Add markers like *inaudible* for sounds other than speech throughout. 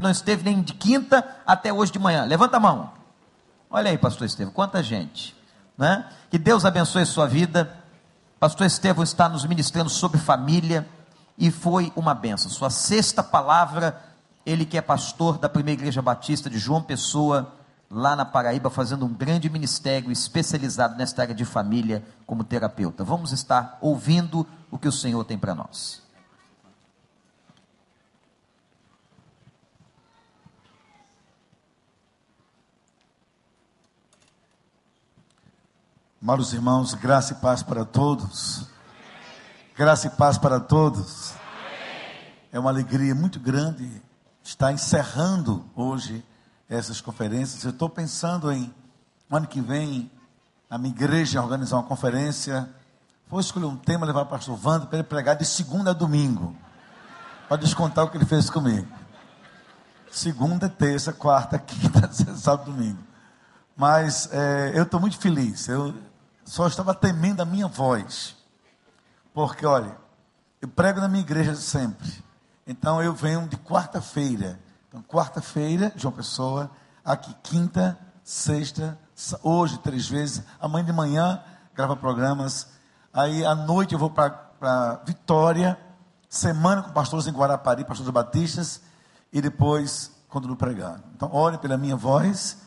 não esteve nem de quinta até hoje de manhã. Levanta a mão. Olha aí, pastor Estevam, quanta gente. Né? Que Deus abençoe a sua vida. Pastor Estevam está nos ministrando sobre família e foi uma benção. Sua sexta palavra, ele que é pastor da primeira igreja batista de João Pessoa, lá na Paraíba, fazendo um grande ministério especializado nesta área de família como terapeuta. Vamos estar ouvindo o que o Senhor tem para nós. Amados irmãos, graça e paz para todos. Graça e paz para todos. É uma alegria muito grande estar encerrando hoje essas conferências. Eu estou pensando em, ano que vem, a minha igreja organizar uma conferência. Vou escolher um tema, levar o pastor Wanda para ele pregar de segunda a domingo. Para descontar o que ele fez comigo. Segunda, terça, quarta, *laughs* quinta, sábado, domingo. Mas é, eu estou muito feliz. Eu, só estava temendo a minha voz. Porque, olha, eu prego na minha igreja sempre. Então eu venho de quarta-feira. Então, quarta-feira, João Pessoa, aqui quinta, sexta, hoje três vezes, amanhã de manhã grava programas. Aí à noite eu vou para Vitória, semana com pastores em Guarapari, pastores batistas, e depois continuo pregando. Então, ore pela minha voz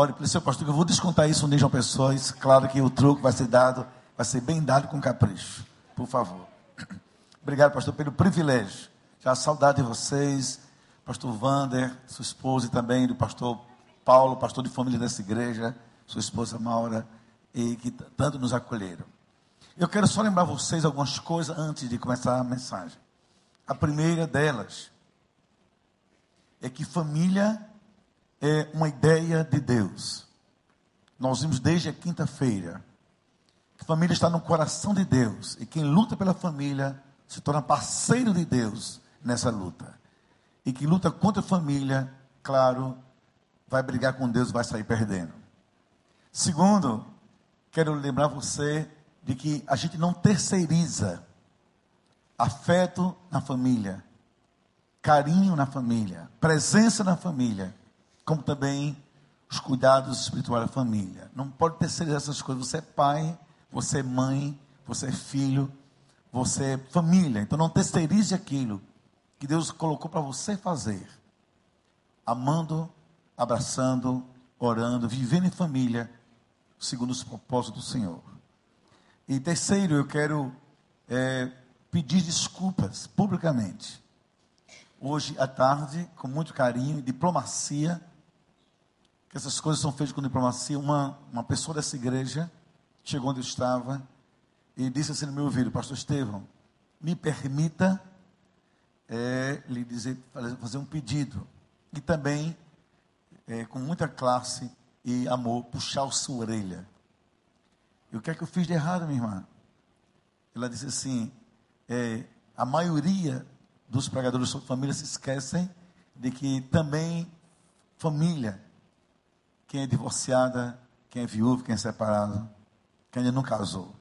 Olhe para o seu pastor, que eu vou descontar isso no João Pessoas. Claro que o troco vai ser dado, vai ser bem dado com capricho. Por favor. *clears throat* Obrigado, pastor, pelo privilégio. Já saudade de vocês, pastor Vander, sua esposa e também do pastor Paulo, pastor de família dessa igreja, sua esposa Maura, e que tanto nos acolheram. Eu quero só lembrar vocês algumas coisas antes de começar a mensagem. A primeira delas é que família é uma ideia de Deus. Nós vimos desde a quinta-feira que família está no coração de Deus e quem luta pela família se torna parceiro de Deus nessa luta. E quem luta contra a família, claro, vai brigar com Deus, vai sair perdendo. Segundo, quero lembrar você de que a gente não terceiriza afeto na família, carinho na família, presença na família como também os cuidados espirituais da família. Não pode terceirizar essas coisas. Você é pai, você é mãe, você é filho, você é família. Então não terceirize aquilo que Deus colocou para você fazer. Amando, abraçando, orando, vivendo em família, segundo os propósitos do Senhor. E terceiro, eu quero é, pedir desculpas publicamente. Hoje à tarde, com muito carinho e diplomacia, que essas coisas são feitas com diplomacia. Uma, uma pessoa dessa igreja chegou onde eu estava e disse assim no meu ouvido, pastor Estevão, me permita é, lhe dizer, fazer um pedido. E também, é, com muita classe e amor, puxar a sua orelha. E o que é que eu fiz de errado, minha irmã? Ela disse assim: é, a maioria dos pregadores sobre família se esquecem de que também família quem é divorciada, quem é viúvo, quem é separado, quem ainda não casou.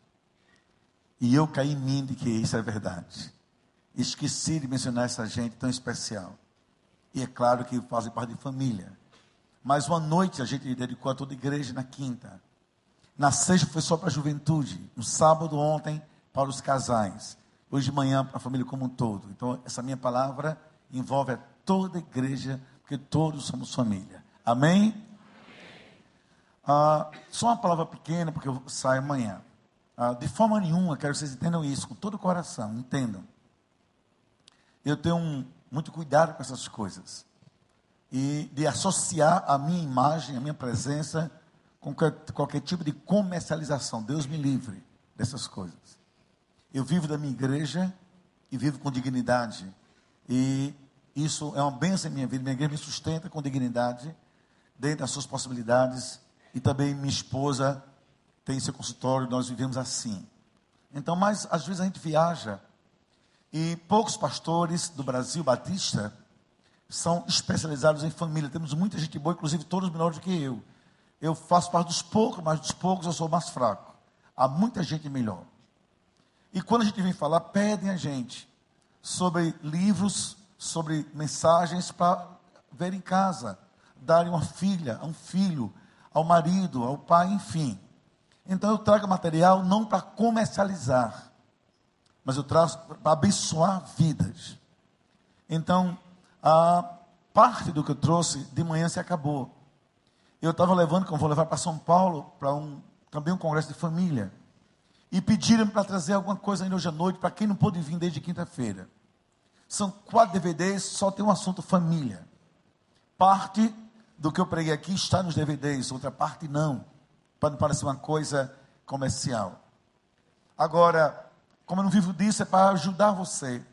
E eu caí em mim de que isso é verdade. Esqueci de mencionar essa gente tão especial. E é claro que fazem parte de família. Mas uma noite a gente dedicou a toda a igreja na quinta. Na sexta foi só para a juventude. No sábado, ontem, para os casais. Hoje de manhã, para a família como um todo. Então, essa minha palavra envolve a toda a igreja, porque todos somos família. Amém? Ah, só uma palavra pequena, porque eu saio amanhã. Ah, de forma nenhuma, quero que vocês entendam isso, com todo o coração, entendam. Eu tenho um, muito cuidado com essas coisas. E de associar a minha imagem, a minha presença, com qualquer, qualquer tipo de comercialização. Deus me livre dessas coisas. Eu vivo da minha igreja e vivo com dignidade. E isso é uma bênção em minha vida. Minha igreja me sustenta com dignidade, dentro das suas possibilidades e também minha esposa tem seu consultório, nós vivemos assim. Então, mas às vezes a gente viaja e poucos pastores do Brasil Batista são especializados em família. Temos muita gente boa, inclusive todos menores do que eu. Eu faço parte dos poucos, mas dos poucos eu sou mais fraco. Há muita gente melhor. E quando a gente vem falar, pedem a gente sobre livros, sobre mensagens para ver em casa, darem uma filha, um filho, ao marido, ao pai, enfim. Então eu trago material não para comercializar, mas eu trago para abençoar vidas. Então, a parte do que eu trouxe de manhã se acabou. Eu estava levando, como vou levar para São Paulo, para um, também um congresso de família. E pediram para trazer alguma coisa ainda hoje à noite, para quem não pôde vir desde quinta-feira. São quatro DVDs, só tem um assunto família. Parte do que eu preguei aqui está nos DVDs, outra parte não, para não parecer uma coisa comercial. Agora, como eu não vivo disso, é para ajudar você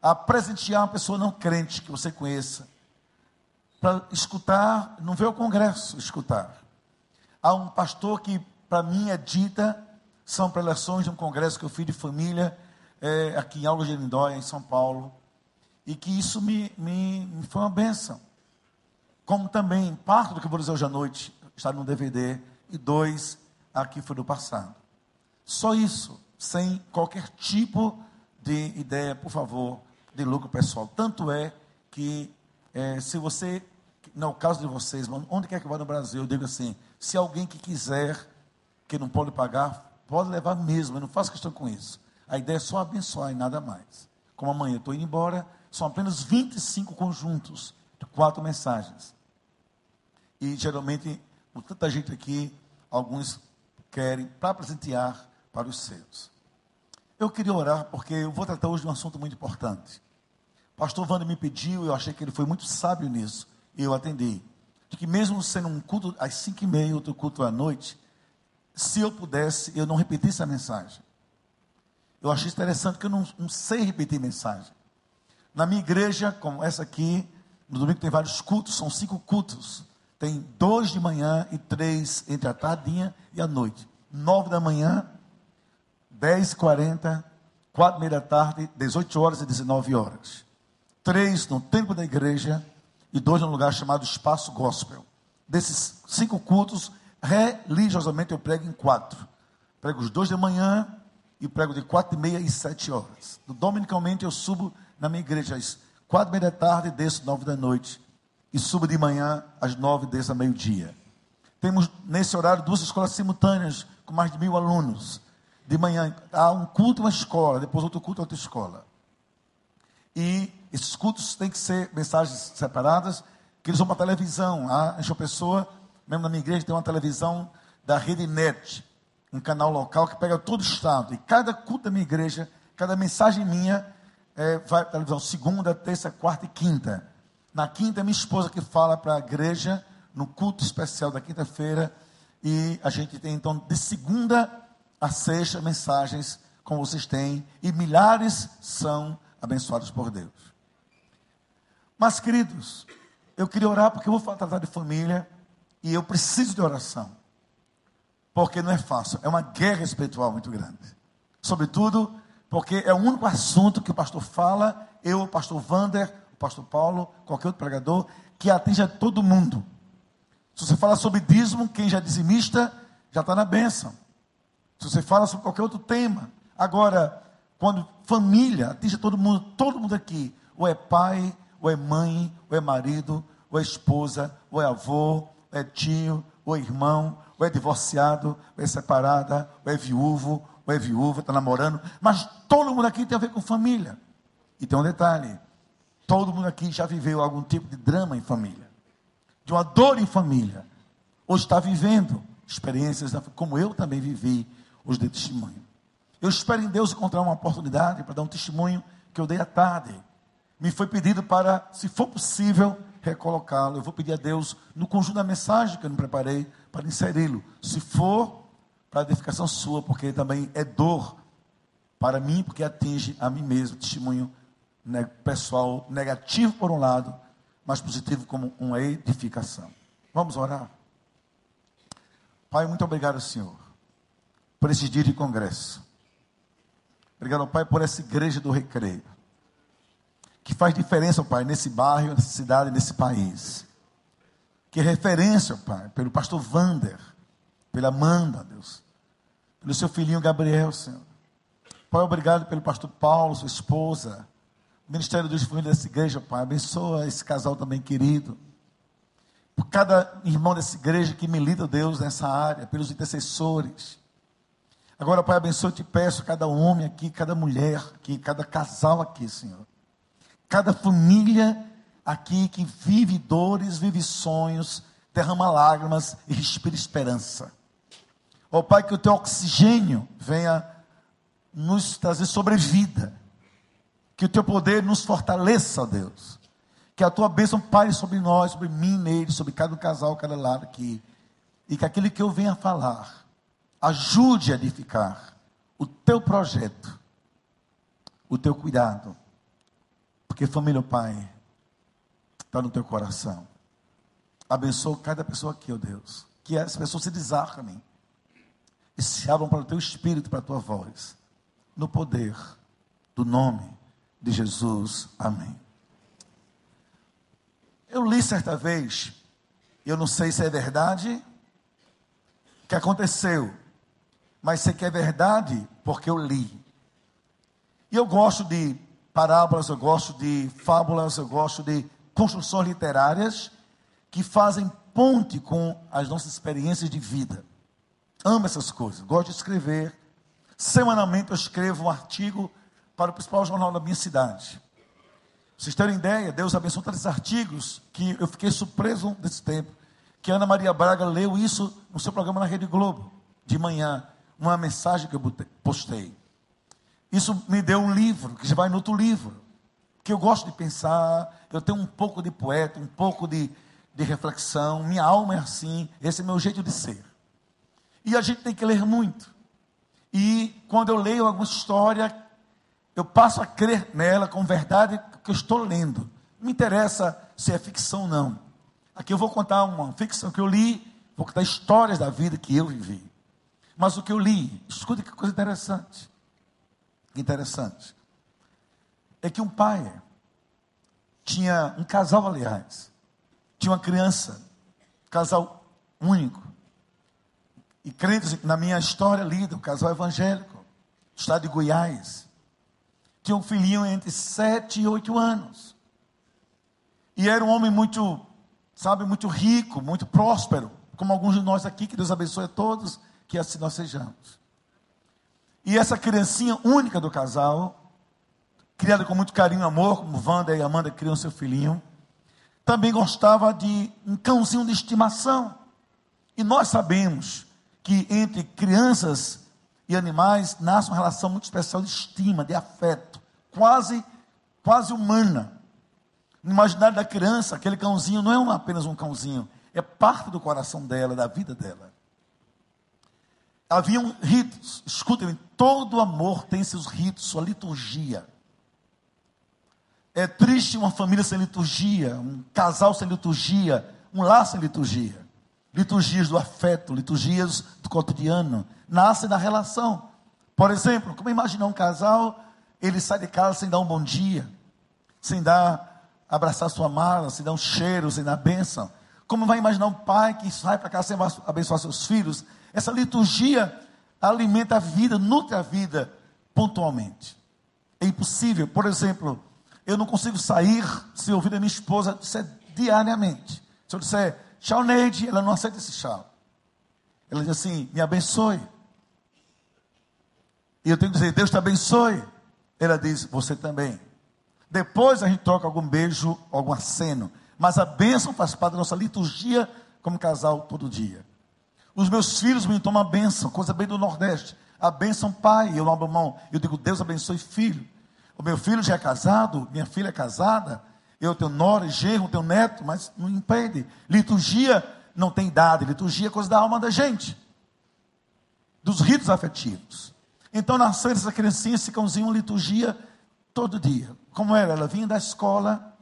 a presentear uma pessoa não crente que você conheça, para escutar, não ver o congresso, escutar. Há um pastor que, para mim, é dita, são preleções de um congresso que eu fiz de família, é, aqui em Aula de Lindóia, em São Paulo, e que isso me, me, me foi uma benção. Como também, parte do que eu vou dizer hoje à noite está no DVD, e dois, aqui foi do passado. Só isso, sem qualquer tipo de ideia, por favor, de lucro pessoal. Tanto é que, é, se você não é o caso de vocês, onde quer que vá no Brasil, eu digo assim: se alguém que quiser, que não pode pagar, pode levar mesmo, eu não faço questão com isso. A ideia é só abençoar e nada mais. Como amanhã eu estou indo embora, são apenas 25 conjuntos quatro mensagens. E geralmente, com tanta gente aqui, alguns querem para presentear para os seus. Eu queria orar porque eu vou tratar hoje de um assunto muito importante. O pastor Wander me pediu, eu achei que ele foi muito sábio nisso e eu atendi. De que mesmo sendo um culto às cinco e meia, outro culto à noite, se eu pudesse, eu não repetisse a mensagem. Eu achei interessante que eu não, não sei repetir mensagem. Na minha igreja, como essa aqui, no domingo tem vários cultos, são cinco cultos. Tem dois de manhã e três entre a tardinha e a noite. Nove da manhã, dez e quarenta, quatro e meia da tarde, dezoito horas e dezenove horas. Três no templo da igreja, e dois num lugar chamado Espaço Gospel. Desses cinco cultos, religiosamente eu prego em quatro. Prego os dois de manhã e prego de quatro e meia e sete horas. Dominicalmente eu subo na minha igreja às quatro e meia da tarde desço nove da noite. E subo de manhã às nove, desço a meio-dia. Temos nesse horário duas escolas simultâneas com mais de mil alunos. De manhã há um culto uma escola, depois outro culto outra escola. E esses cultos têm que ser mensagens separadas, que eles vão para a televisão. A João Pessoa, mesmo na minha igreja, tem uma televisão da Rede Net, um canal local que pega todo o estado. E cada culto da minha igreja, cada mensagem minha, é, vai para a televisão segunda, terça, quarta e quinta. Na quinta, minha esposa que fala para a igreja, no culto especial da quinta-feira. E a gente tem, então, de segunda a sexta, mensagens como vocês têm. E milhares são abençoados por Deus. Mas, queridos, eu queria orar porque eu vou tratar de família e eu preciso de oração. Porque não é fácil, é uma guerra espiritual muito grande. Sobretudo porque é o único assunto que o pastor fala, eu, o pastor Vander, o pastor Paulo, qualquer outro pregador, que atinge a todo mundo. Se você fala sobre dízimo, quem já é dizimista já está na bênção. Se você fala sobre qualquer outro tema. Agora, quando família atinge todo mundo, todo mundo aqui, ou é pai, ou é mãe, ou é marido, ou é esposa, ou é avô, ou é tio, ou é irmão, ou é divorciado, ou é separada, ou é viúvo, ou é viúva, está namorando. Mas todo mundo aqui tem a ver com família. E tem um detalhe: todo mundo aqui já viveu algum tipo de drama em família, de uma dor em família, ou está vivendo experiências como eu também vivi, os de testemunho. Eu espero em Deus encontrar uma oportunidade para dar um testemunho que eu dei à tarde me foi pedido para, se for possível, recolocá-lo. Eu vou pedir a Deus, no conjunto da mensagem que eu não preparei, para inseri-lo. Se for, para edificação sua, porque também é dor para mim, porque atinge a mim mesmo. Testemunho né, pessoal negativo por um lado, mas positivo como uma edificação. Vamos orar? Pai, muito obrigado, Senhor, por esse dia de congresso. Obrigado, Pai, por essa igreja do recreio que faz diferença, Pai, nesse bairro, nessa cidade, nesse país. Que é referência, Pai, pelo pastor Vander, pela Amanda, Deus, pelo seu filhinho Gabriel, Senhor. Pai, obrigado pelo pastor Paulo, sua esposa, Ministério dos Filhos dessa igreja, Pai. Abençoa esse casal também querido. Por cada irmão dessa igreja que milita, Deus, nessa área, pelos intercessores. Agora, Pai, abençoa, te peço, cada homem aqui, cada mulher aqui, cada casal aqui, Senhor. Cada família aqui que vive dores, vive sonhos, derrama lágrimas e respira esperança. Ó oh, Pai, que o teu oxigênio venha nos trazer sobrevida. Que o teu poder nos fortaleça, Deus. Que a tua bênção pare sobre nós, sobre mim, nele, sobre cada casal, cada lado aqui. E que aquele que eu venha falar ajude a edificar o teu projeto, o teu cuidado. Porque família, Pai, está no teu coração. Abençoa cada pessoa aqui, ó Deus. Que as pessoas se desarmem e se abram para o teu espírito, para a tua voz. No poder do nome de Jesus. Amém. Eu li certa vez, eu não sei se é verdade, que aconteceu, mas sei que é verdade porque eu li. E eu gosto de parábolas, eu gosto de fábulas, eu gosto de construções literárias que fazem ponte com as nossas experiências de vida. Amo essas coisas, gosto de escrever. Semanalmente eu escrevo um artigo para o principal jornal da minha cidade. Vocês terem ideia, Deus abençoe tantos artigos que eu fiquei surpreso desse tempo. Que Ana Maria Braga leu isso no seu programa na Rede Globo, de manhã, uma mensagem que eu postei. Isso me deu um livro, que já vai no outro livro que eu gosto de pensar, eu tenho um pouco de poeta, um pouco de, de reflexão, minha alma é assim, esse é meu jeito de ser. E a gente tem que ler muito. E quando eu leio alguma história, eu passo a crer nela com verdade que eu estou lendo. Não me interessa se é ficção ou não. Aqui eu vou contar uma ficção que eu li, vou contar histórias da vida que eu vivi. Mas o que eu li, escuta que coisa interessante. Que interessante é que um pai tinha um casal, aliás, tinha uma criança, um casal único. E crentes, na minha história lida, um casal evangélico, do estado de Goiás. Tinha um filhinho entre sete e oito anos. E era um homem muito, sabe, muito rico, muito próspero, como alguns de nós aqui, que Deus abençoe a todos, que assim nós sejamos. E essa criancinha única do casal, criada com muito carinho e amor, como Wanda e Amanda criam seu filhinho. Também gostava de um cãozinho de estimação. E nós sabemos que entre crianças e animais nasce uma relação muito especial de estima, de afeto, quase, quase humana. No imaginário da criança, aquele cãozinho não é apenas um cãozinho, é parte do coração dela, da vida dela. Haviam ritos, escutem, todo amor tem seus ritos, sua liturgia. É triste uma família sem liturgia, um casal sem liturgia, um lar sem liturgia. Liturgias do afeto, liturgias do cotidiano, nascem da relação. Por exemplo, como imaginar um casal, ele sai de casa sem dar um bom dia, sem dar, abraçar sua mala, sem dar um cheiro, sem dar bênção. Como vai imaginar um pai que sai para casa sem abençoar seus filhos? Essa liturgia alimenta a vida, nutre a vida pontualmente. É impossível, por exemplo, eu não consigo sair se ouvir a minha esposa diariamente. Se eu disser, tchau, Neide, ela não aceita esse tchau. Ela diz assim, me abençoe. E eu tenho que dizer, Deus te abençoe. Ela diz, você também. Depois a gente troca algum beijo, algum aceno. Mas a bênção faz parte da nossa liturgia como casal todo dia. Os meus filhos me tomam a bênção, coisa bem do Nordeste. A bênção pai, eu abro mão. Eu digo, Deus abençoe filho. O meu filho já é casado, minha filha é casada, eu tenho nora, genro, tenho neto, mas não impede. Liturgia não tem idade, liturgia é coisa da alma da gente, dos ritos afetivos. Então nasceu essa criancinha, esse cãozinho, liturgia todo dia. Como era? Ela vinha da escola,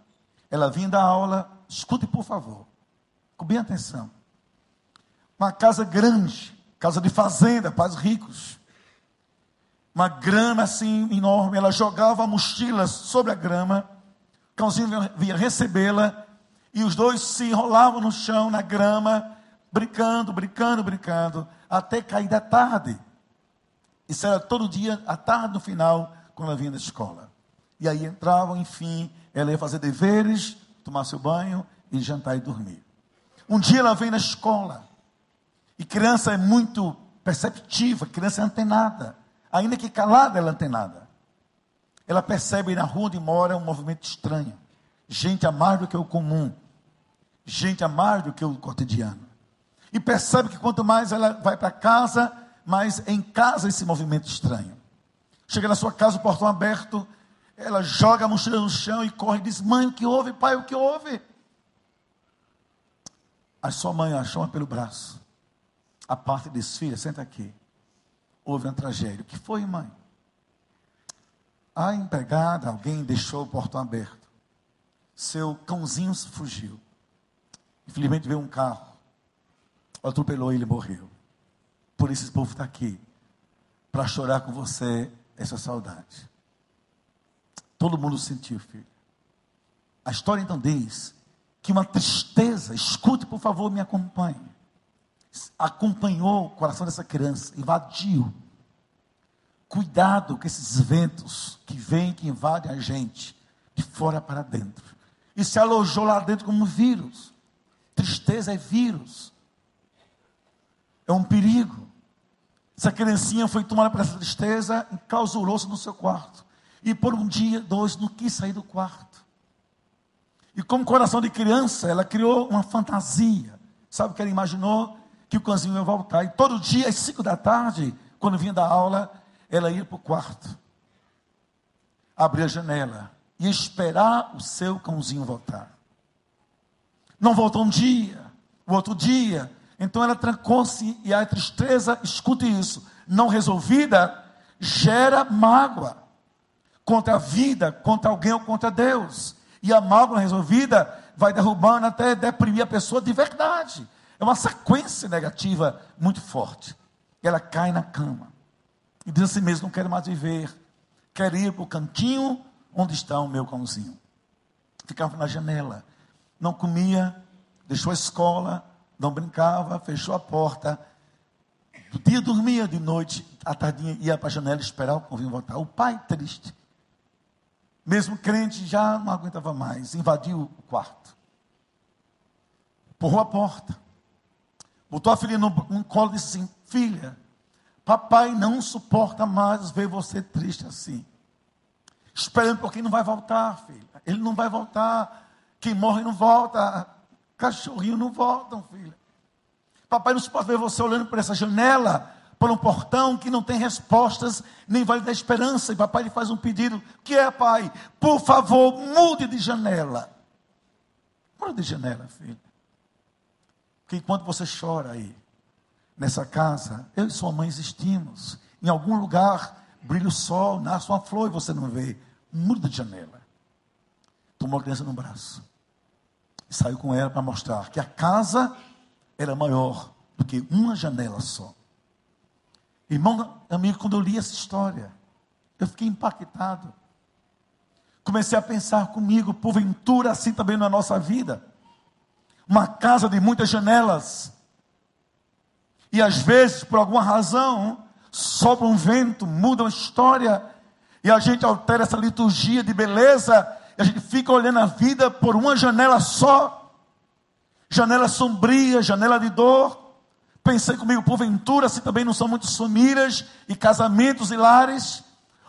ela vinha da aula, escute por favor, com bem atenção. Uma casa grande, casa de fazenda, para os ricos uma grama assim enorme, ela jogava a mochila sobre a grama, cãozinho vinha recebê-la, e os dois se enrolavam no chão, na grama, brincando, brincando, brincando, até cair da tarde. Isso era todo dia, à tarde no final, quando ela vinha da escola. E aí entravam, enfim, ela ia fazer deveres, tomar seu banho e jantar e dormir. Um dia ela vem na escola. E criança é muito perceptiva, criança é antenada. Ainda que calada, ela é antenada. Ela percebe na rua onde mora um movimento estranho. Gente a mais do que o comum. Gente a mais do que o cotidiano. E percebe que quanto mais ela vai para casa, mais em casa esse movimento estranho. Chega na sua casa, o portão aberto, ela joga a mochila no chão e corre e diz: Mãe, o que houve? Pai, o que houve? A sua mãe a chama pelo braço. A parte diz: Filha, senta aqui. Houve uma tragédia. O que foi, mãe? A empregada, alguém deixou o portão aberto. Seu cãozinho fugiu. Infelizmente veio um carro. Atropelou ele e morreu. Por isso esse povo está aqui. Para chorar com você essa saudade. Todo mundo sentiu, filho. A história então diz que uma tristeza, escute por favor, me acompanhe. Acompanhou o coração dessa criança, invadiu. Cuidado com esses ventos que vêm, que invadem a gente, de fora para dentro. E se alojou lá dentro como um vírus. Tristeza é vírus. É um perigo. Essa criancinha foi tomada por essa tristeza e clausurou-se no seu quarto. E por um dia, dois, não quis sair do quarto. E como coração de criança, ela criou uma fantasia. Sabe o que ela imaginou? Que o cãozinho ia voltar. E todo dia, às cinco da tarde, quando vinha da aula, ela ia para o quarto. Abrir a janela. E esperar o seu cãozinho voltar. Não voltou um dia, o outro dia. Então ela trancou-se e a tristeza, escute isso, não resolvida, gera mágoa contra a vida, contra alguém ou contra Deus. E a mágoa resolvida vai derrubando até deprimir a pessoa de verdade. É uma sequência negativa muito forte. Ela cai na cama e diz assim mesmo: Não quero mais viver, quero ir para o cantinho onde está o meu cãozinho. Ficava na janela, não comia, deixou a escola, não brincava, fechou a porta. Do dia dormia, de noite, à tardinha ia para a janela esperar o cãozinho voltar. O pai triste mesmo crente, já não aguentava mais, invadiu o quarto, empurrou a porta, botou a filha no, no colo e disse assim: Filha, papai não suporta mais ver você triste assim. Esperando porque ele não vai voltar, filha. Ele não vai voltar. Quem morre não volta. Cachorrinho não voltam, filha. Papai não suporta ver você olhando por essa janela por um portão que não tem respostas, nem vale da esperança. E papai lhe faz um pedido: que é, pai? Por favor, mude de janela. Mude de janela, filho. Porque enquanto você chora aí, nessa casa, eu e sua mãe existimos. Em algum lugar brilha o sol, nasce uma flor e você não vê. Mude de janela. Tomou a criança no braço. E saiu com ela para mostrar que a casa era maior do que uma janela só. Irmão, amigo, quando eu li essa história, eu fiquei impactado. Comecei a pensar comigo, porventura assim também na nossa vida. Uma casa de muitas janelas. E às vezes, por alguma razão, sopra um vento, muda uma história, e a gente altera essa liturgia de beleza, e a gente fica olhando a vida por uma janela só. Janela sombria, janela de dor. Pensei comigo, porventura, se também não são muitas famílias e casamentos e lares,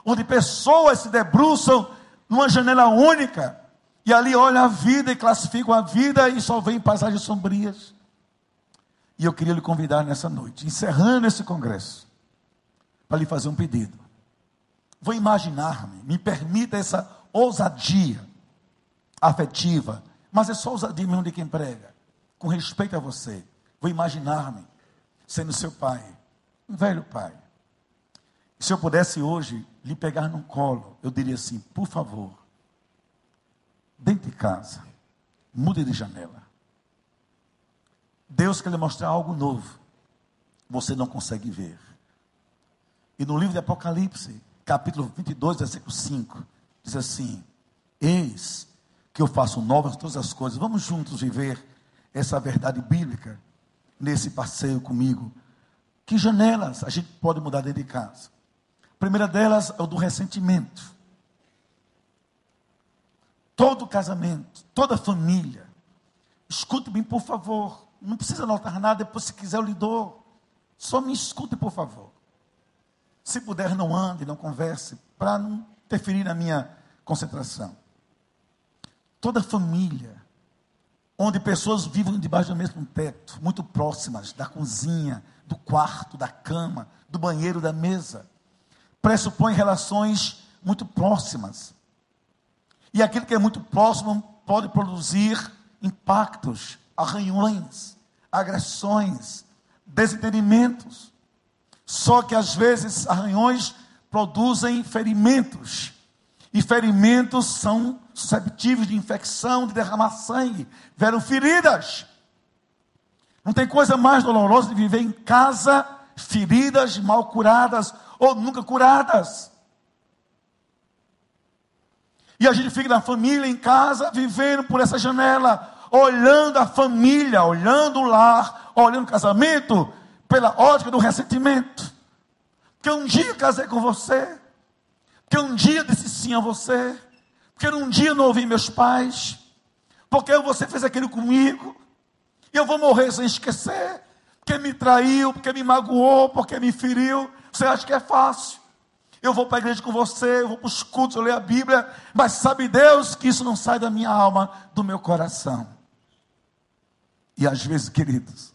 onde pessoas se debruçam numa janela única, e ali olham a vida e classificam a vida e só veem paisagens sombrias. E eu queria lhe convidar nessa noite, encerrando esse congresso, para lhe fazer um pedido. Vou imaginar-me, me permita essa ousadia afetiva, mas é só ousadia mesmo de quem prega, com respeito a você. Vou imaginar-me sendo seu pai, um velho pai. Se eu pudesse hoje lhe pegar no colo, eu diria assim: por favor, dentro de casa, mude de janela. Deus quer lhe mostrar algo novo, você não consegue ver. E no livro de Apocalipse, capítulo 22, versículo 5, diz assim: Eis que eu faço novas todas as coisas. Vamos juntos viver essa verdade bíblica nesse passeio comigo. Que janelas a gente pode mudar dentro de casa? A primeira delas é o do ressentimento. todo casamento, toda família, escute-me por favor. Não precisa anotar nada, depois se quiser eu lhe dou. Só me escute por favor. Se puder, não ande, não converse, para não interferir na minha concentração. Toda família, onde pessoas vivem debaixo do mesmo teto, muito próximas da cozinha, do quarto, da cama, do banheiro, da mesa, pressupõe relações muito próximas. E aquilo que é muito próximo pode produzir impactos, arranhões, agressões, desentendimentos. Só que às vezes arranhões produzem ferimentos. E ferimentos são susceptíveis de infecção, de derramar sangue, vieram feridas. Não tem coisa mais dolorosa de viver em casa, feridas, mal curadas ou nunca curadas. E a gente fica na família, em casa, vivendo por essa janela, olhando a família, olhando o lar, olhando o casamento, pela ótica do ressentimento. Que um dia casei com você, que um dia disse sim a você, porque um dia não ouvi meus pais, porque você fez aquilo comigo, e eu vou morrer sem esquecer, porque me traiu, porque me magoou, porque me feriu. Você acha que é fácil? eu vou para a igreja com você, eu vou para os cultos, eu leio a Bíblia, mas sabe Deus que isso não sai da minha alma, do meu coração. E às vezes, queridos,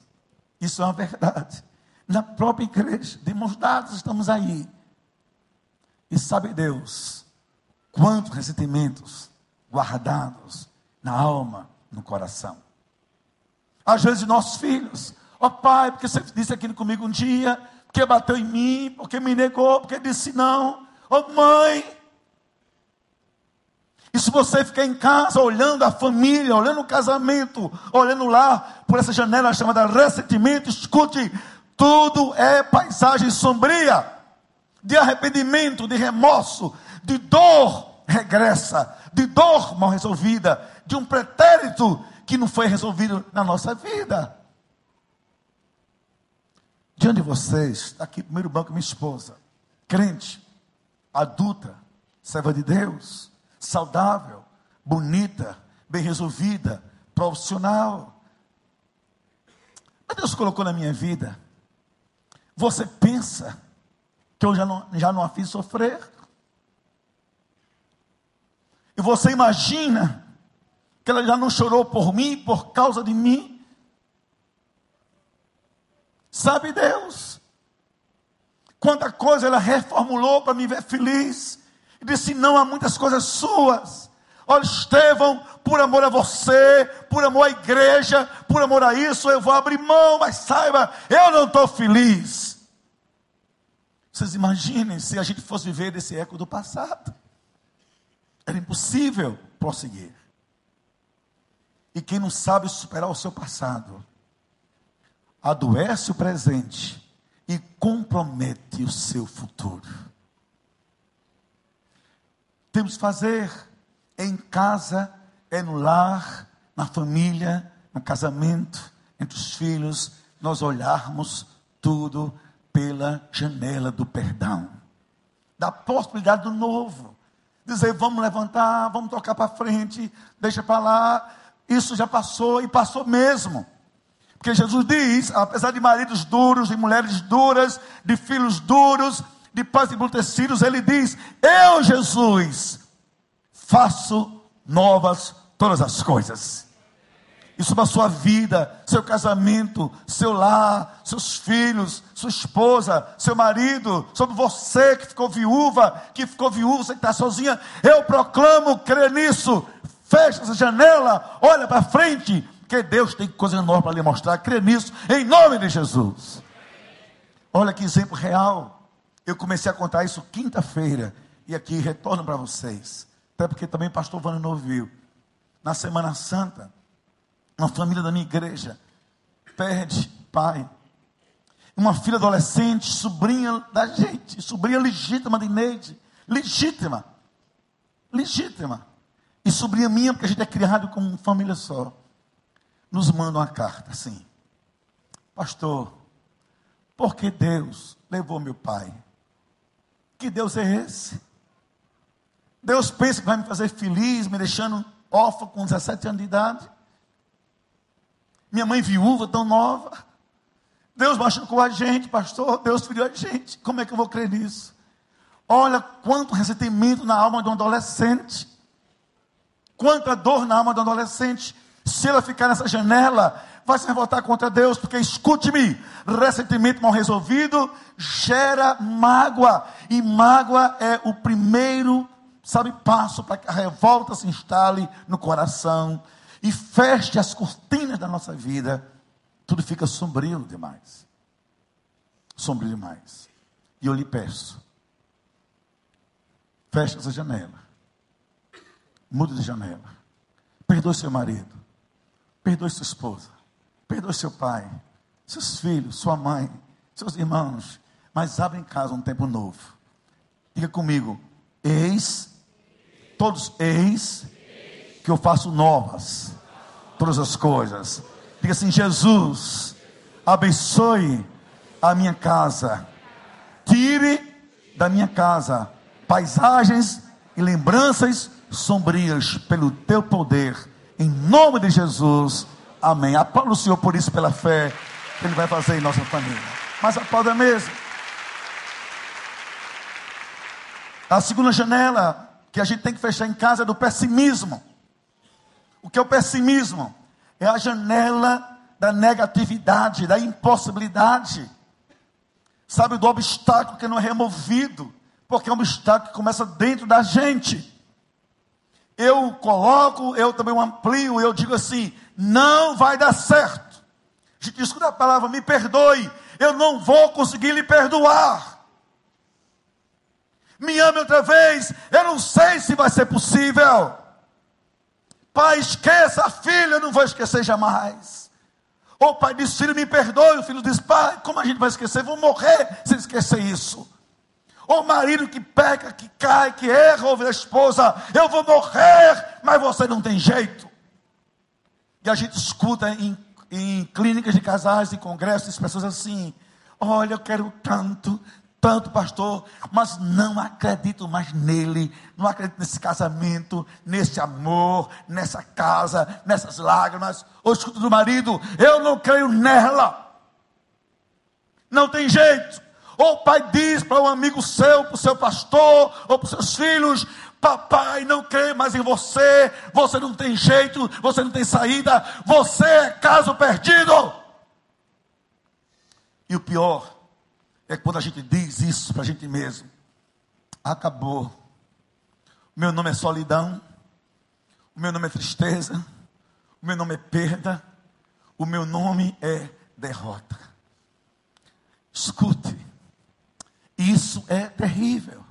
isso é uma verdade. Na própria igreja, de mãos dadas, estamos aí. E sabe Deus, quantos ressentimentos guardados na alma, no coração. Às vezes, nossos filhos, ó oh, pai, porque você disse aquilo comigo um dia, porque bateu em mim, porque me negou, porque disse não. Ô oh, mãe! E se você ficar em casa olhando a família, olhando o casamento, olhando lá por essa janela chamada ressentimento, escute, tudo é paisagem sombria, de arrependimento, de remorso, de dor regressa, de dor mal resolvida, de um pretérito que não foi resolvido na nossa vida. Diante de vocês, está aqui? Primeiro banco minha esposa, crente, adulta, serva de Deus, saudável, bonita, bem resolvida, profissional. Mas Deus colocou na minha vida. Você pensa que eu já não, já não a fiz sofrer? E você imagina que ela já não chorou por mim, por causa de mim? Sabe Deus? Quanta coisa ela reformulou para me ver feliz. E disse: não há muitas coisas suas. Olha, Estevão, por amor a você, por amor à igreja, por amor a isso, eu vou abrir mão, mas saiba, eu não estou feliz. Vocês imaginem se a gente fosse viver desse eco do passado. Era impossível prosseguir. E quem não sabe superar o seu passado, adoece o presente e compromete o seu futuro. Temos que fazer em casa, é no lar, na família, no casamento, entre os filhos, nós olharmos tudo pela janela do perdão, da possibilidade do novo. Dizer, vamos levantar, vamos tocar para frente, deixa para lá. Isso já passou e passou mesmo. Porque Jesus diz, apesar de maridos duros, de mulheres duras, de filhos duros, de pais embrutecidos, ele diz: Eu, Jesus, faço novas todas as coisas. E sobre a sua vida, seu casamento, seu lar, seus filhos, sua esposa, seu marido, sobre você que ficou viúva, que ficou viúva, você que está sozinha, eu proclamo, crer nisso. Fecha essa janela, olha para frente porque Deus tem coisa enorme para lhe mostrar. Crê nisso, em nome de Jesus. Olha que exemplo real. Eu comecei a contar isso quinta-feira. E aqui retorno para vocês. Até porque também pastor Vano não ouviu. Na Semana Santa, uma família da minha igreja perde pai. Uma filha adolescente, sobrinha da gente, sobrinha legítima de Neide. Legítima. Legítima. E sobrinha minha, porque a gente é criado como família só nos manda uma carta assim: Pastor, por que Deus levou meu pai? Que Deus é esse? Deus pensa que vai me fazer feliz, me deixando órfão com 17 anos de idade. Minha mãe viúva, tão nova. Deus machucou a gente, pastor. Deus feriu a gente. Como é que eu vou crer nisso? Olha quanto ressentimento na alma de um adolescente. Quanta dor na alma de um adolescente. Se ela ficar nessa janela, vai se revoltar contra Deus, porque escute-me: ressentimento mal resolvido gera mágoa, e mágoa é o primeiro, sabe, passo para que a revolta se instale no coração e feche as cortinas da nossa vida tudo fica sombrio demais. Sombrio demais. E eu lhe peço, feche essa janela. Mude de janela. Perdoe seu marido. Perdoe sua esposa. Perdoe seu pai. Seus filhos, sua mãe, seus irmãos. Mas abra em casa um tempo novo. Diga comigo. Eis, todos eis, que eu faço novas todas as coisas Diga assim: Jesus, abençoe a minha casa. Tire da minha casa paisagens e lembranças sombrias pelo teu poder. Em nome de Jesus. Amém. Aplauda o Senhor por isso, pela fé que Ele vai fazer em nossa família. Mas aplauda mesmo. A segunda janela que a gente tem que fechar em casa é do pessimismo. O que é o pessimismo? é a janela da negatividade, da impossibilidade. Sabe, do obstáculo que não é removido, porque é um obstáculo que começa dentro da gente. Eu coloco, eu também amplio, eu digo assim: não vai dar certo. Escuta a palavra, me perdoe, eu não vou conseguir lhe perdoar. Me ame outra vez, eu não sei se vai ser possível. Pai, esqueça a filha, eu não vou esquecer jamais. O pai disse, filho, me perdoe. O filho diz, pai, como a gente vai esquecer? Vou morrer se esquecer isso. O marido que peca, que cai, que erra, ouve a esposa, eu vou morrer, mas você não tem jeito. E a gente escuta em, em clínicas de casais, em congressos, pessoas assim: olha, eu quero tanto, tanto, pastor, mas não acredito mais nele, não acredito nesse casamento, nesse amor, nessa casa, nessas lágrimas. Ou escuto do marido, eu não creio nela. Não tem jeito. Ou o pai diz para um amigo seu, para o seu pastor, ou para os seus filhos: Papai, não creio mais em você, você não tem jeito, você não tem saída, você é caso perdido. E o pior, é quando a gente diz isso para a gente mesmo. Acabou. Meu nome é solidão. O meu nome é tristeza. O meu nome é perda. O meu nome é derrota. Escute. Isso é terrível.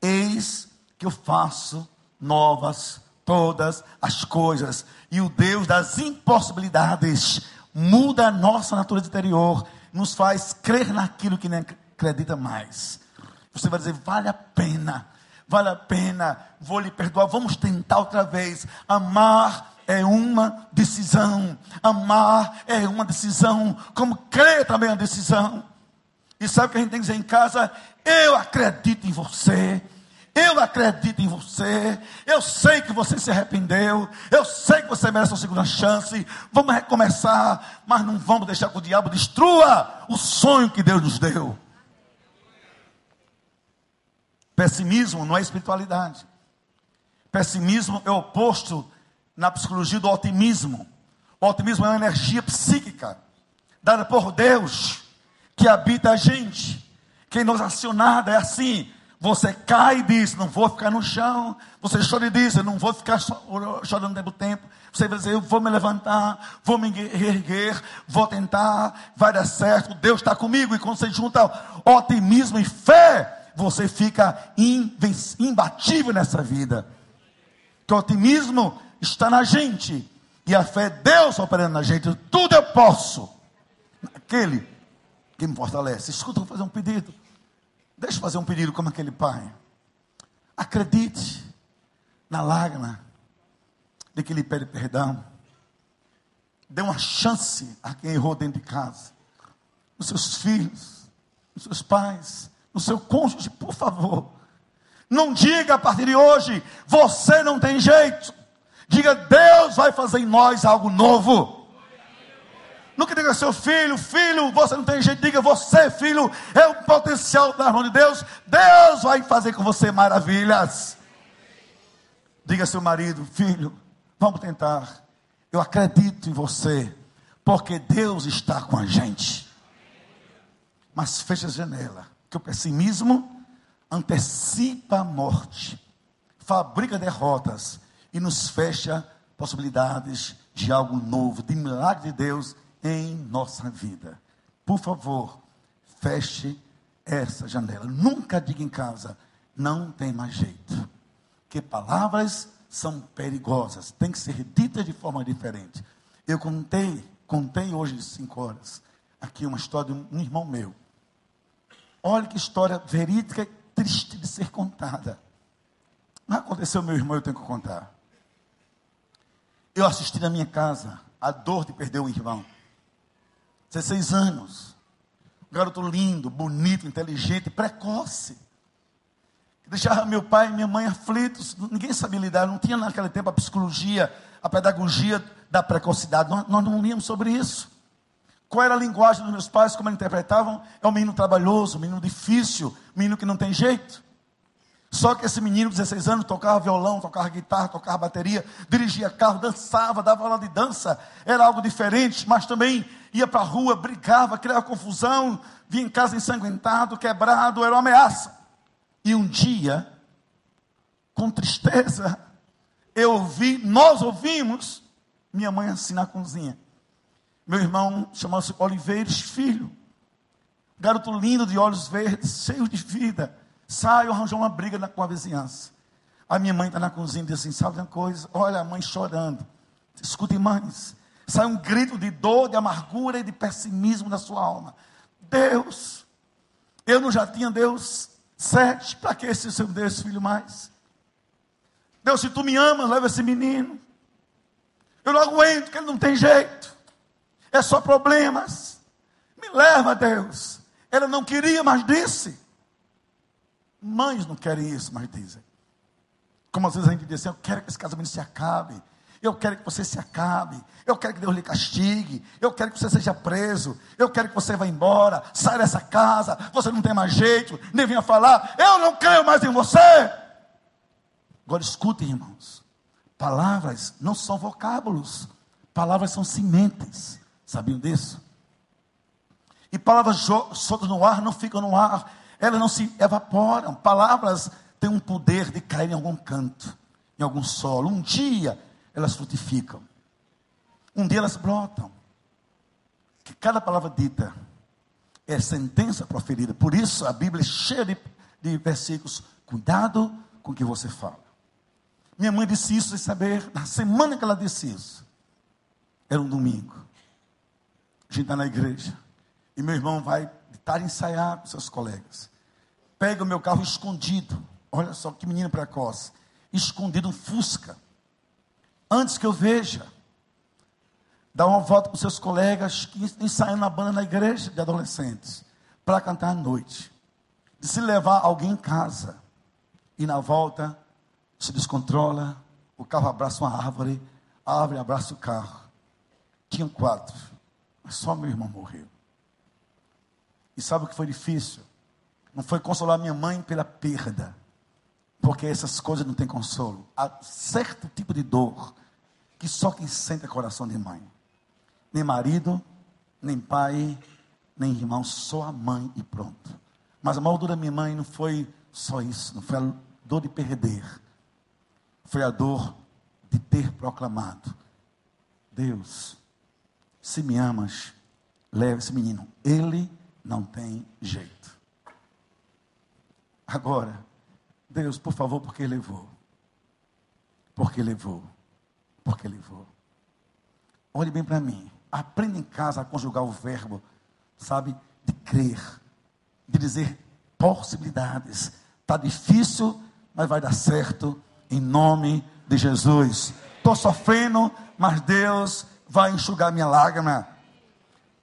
Eis que eu faço novas todas as coisas. E o Deus das impossibilidades muda a nossa natureza interior nos faz crer naquilo que nem acredita mais. Você vai dizer, vale a pena, vale a pena, vou lhe perdoar, vamos tentar outra vez. Amar é uma decisão, amar é uma decisão, como crer também é uma decisão. E sabe o que a gente tem que dizer em casa? Eu acredito em você, eu acredito em você. Eu sei que você se arrependeu. Eu sei que você merece uma segunda chance. Vamos recomeçar, mas não vamos deixar que o diabo destrua o sonho que Deus nos deu. Pessimismo não é espiritualidade. Pessimismo é oposto na psicologia do otimismo. O otimismo é uma energia psíquica dada por Deus que habita a gente. Quem nos acionada é assim. Você cai e diz, não vou ficar no chão. Você chora e diz, não vou ficar chorando tempo tempo. Você vai dizer, eu vou me levantar, vou me erguer, vou tentar, vai dar certo, Deus está comigo. E quando você junta otimismo e fé, você fica imbatível nessa vida. Que o otimismo está na gente. E a fé é Deus operando na gente. Tudo eu posso. Aquele que me fortalece. Escuta, eu vou fazer um pedido. Deixa eu fazer um pedido como aquele pai. Acredite na lágrima de que lhe pede perdão. Dê uma chance a quem errou dentro de casa. Nos seus filhos, nos seus pais, no seu cônjuge, por favor. Não diga a partir de hoje, você não tem jeito. Diga, Deus vai fazer em nós algo novo. Nunca diga seu filho, filho, você não tem jeito. Diga, você, filho, é o potencial da mão de Deus. Deus vai fazer com você maravilhas. Diga seu marido, filho, vamos tentar. Eu acredito em você, porque Deus está com a gente. Mas fecha a janela, que o pessimismo antecipa a morte, fabrica derrotas e nos fecha possibilidades de algo novo, de milagre de Deus em nossa vida. Por favor, feche essa janela. Nunca diga em casa, não tem mais jeito. Que palavras são perigosas, tem que ser ditas de forma diferente. Eu contei, contei hoje de cinco horas, aqui uma história de um irmão meu. Olha que história verídica triste de ser contada. Não aconteceu, meu irmão, eu tenho que contar. Eu assisti na minha casa a dor de perder um irmão. 16 anos. Um garoto lindo, bonito, inteligente, precoce. Deixava meu pai e minha mãe aflitos. Ninguém sabia lidar. Não tinha naquele tempo a psicologia, a pedagogia da precocidade. Nós, nós não líamos sobre isso. Qual era a linguagem dos meus pais, como eles interpretavam? É um menino trabalhoso, um menino difícil, um menino que não tem jeito. Só que esse menino, 16 anos, tocava violão, tocava guitarra, tocava bateria, dirigia carro, dançava, dava aula de dança, era algo diferente, mas também ia para a rua, brigava, criava confusão, vinha em casa ensanguentado, quebrado, era uma ameaça. E um dia, com tristeza, eu ouvi, nós ouvimos, minha mãe assim na cozinha. Meu irmão chamava-se Oliveiros Filho, garoto lindo de olhos verdes, cheio de vida Saiu, arranjou uma briga com a vizinhança. A minha mãe está na cozinha e diz assim: sabe uma coisa? Olha a mãe chorando. Escute, mães. Sai um grito de dor, de amargura e de pessimismo da sua alma. Deus, eu não já tinha Deus sete, para que esse seu Deus, filho, mais? Deus, se tu me amas, leva esse menino. Eu não aguento, que ele não tem jeito. É só problemas. Me leva, Deus. Ela não queria, mas disse. Mães não querem isso, mas dizem. Como às vezes a gente diz assim, eu quero que esse casamento se acabe. Eu quero que você se acabe. Eu quero que Deus lhe castigue. Eu quero que você seja preso. Eu quero que você vá embora. Saia dessa casa. Você não tem mais jeito. Nem venha falar. Eu não creio mais em você. Agora escutem, irmãos. Palavras não são vocábulos. Palavras são sementes. Sabiam disso? E palavras soltas no ar não ficam no ar elas não se evaporam. Palavras têm um poder de cair em algum canto, em algum solo. Um dia elas frutificam. Um dia elas brotam. Que cada palavra dita é sentença proferida. Por isso a Bíblia é cheia de, de versículos. Cuidado com o que você fala. Minha mãe disse isso sem saber, na semana que ela disse isso, era um domingo. A gente está na igreja. E meu irmão vai estar ensaiar com seus colegas pega o meu carro escondido. Olha só que menino precoce. Escondido um Fusca. Antes que eu veja, dá uma volta com seus colegas que ensaiam na banda na igreja de adolescentes para cantar à noite. De se levar alguém em casa e na volta se descontrola, o carro abraça uma árvore, a árvore abraça o carro. Tinham quatro, mas só meu irmão morreu. E sabe o que foi difícil? Não foi consolar minha mãe pela perda. Porque essas coisas não têm consolo. Há certo tipo de dor que só quem sente é coração de mãe. Nem marido, nem pai, nem irmão, só a mãe e pronto. Mas a maior dor da minha mãe não foi só isso, não foi a dor de perder. Foi a dor de ter proclamado: Deus, se me amas, leve esse menino. Ele não tem jeito. Agora, Deus, por favor, porque levou. Porque levou. Porque levou. Olhe bem para mim. Aprenda em casa a conjugar o verbo, sabe? De crer. De dizer possibilidades. Está difícil, mas vai dar certo. Em nome de Jesus. Estou sofrendo, mas Deus vai enxugar minha lágrima.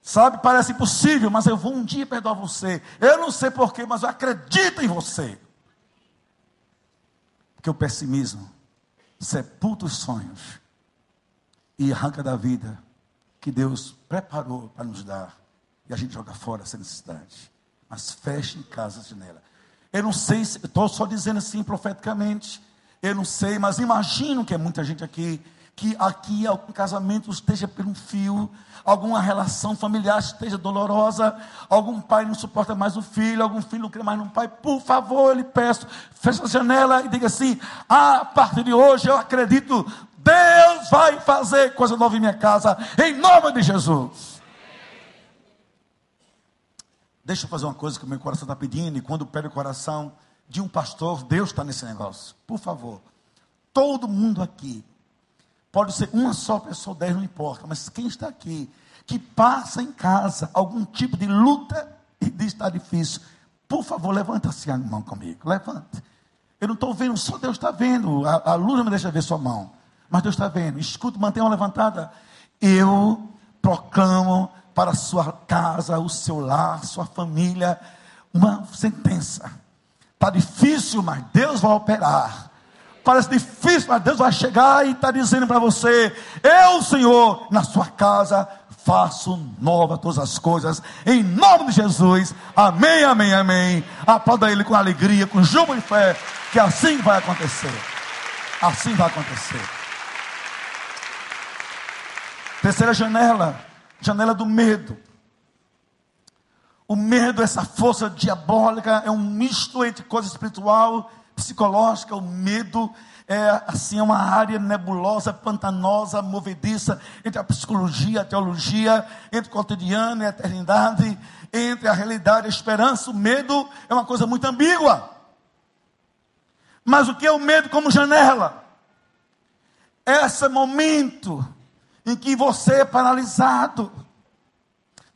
Sabe, parece impossível, mas eu vou um dia perdoar você. Eu não sei porquê, mas eu acredito em você. Porque o pessimismo sepulta os sonhos e arranca da vida que Deus preparou para nos dar. E a gente joga fora essa necessidade. Mas feche em casa a janela. Eu não sei, estou só dizendo assim profeticamente. Eu não sei, mas imagino que é muita gente aqui que aqui algum casamento esteja por um fio, alguma relação familiar esteja dolorosa, algum pai não suporta mais o filho, algum filho não quer mais um pai, por favor, eu lhe peço, feche a janela e diga assim: ah, a partir de hoje eu acredito, Deus vai fazer coisa nova em minha casa, em nome de Jesus. Deixa eu fazer uma coisa que o meu coração está pedindo, e quando pede o coração de um pastor, Deus está nesse negócio. Por favor, todo mundo aqui Pode ser uma só pessoa, dez, não importa. Mas quem está aqui, que passa em casa algum tipo de luta e diz está difícil, por favor, levanta assim a mão comigo. Levante. Eu não estou vendo, só Deus está vendo. A, a luz não me deixa ver sua mão. Mas Deus está vendo. Escuta, mantenha uma levantada. Eu proclamo para a sua casa, o seu lar, sua família, uma sentença. Está difícil, mas Deus vai operar parece difícil, mas Deus vai chegar e está dizendo para você: Eu, Senhor, na sua casa faço nova todas as coisas, em nome de Jesus. Amém, amém, amém. Aplauda Ele com alegria, com júbilo e fé, que assim vai acontecer. Assim vai acontecer. Terceira janela, janela do medo. O medo, essa força diabólica, é um misto entre coisa espiritual psicológica, o medo é assim é uma área nebulosa, pantanosa, movediça entre a psicologia, a teologia, entre o cotidiano e a eternidade, entre a realidade e a esperança. O medo é uma coisa muito ambígua. Mas o que é o medo como janela? Esse momento em que você é paralisado,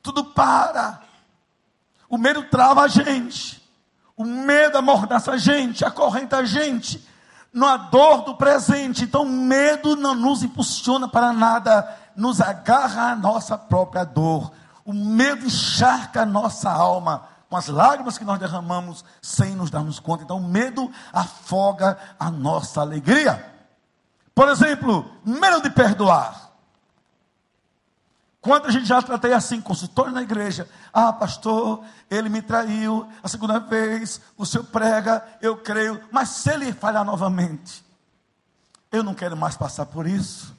tudo para. O medo trava a gente. O medo amordaça a gente, acorrenta a gente na dor do presente. Então, o medo não nos impulsiona para nada, nos agarra à nossa própria dor. O medo encharca a nossa alma com as lágrimas que nós derramamos sem nos darmos conta. Então, o medo afoga a nossa alegria. Por exemplo, medo de perdoar. Quando a gente já tratei assim, consultório na igreja. Ah, pastor, ele me traiu a segunda vez, o senhor prega, eu creio. Mas se ele falhar novamente, eu não quero mais passar por isso.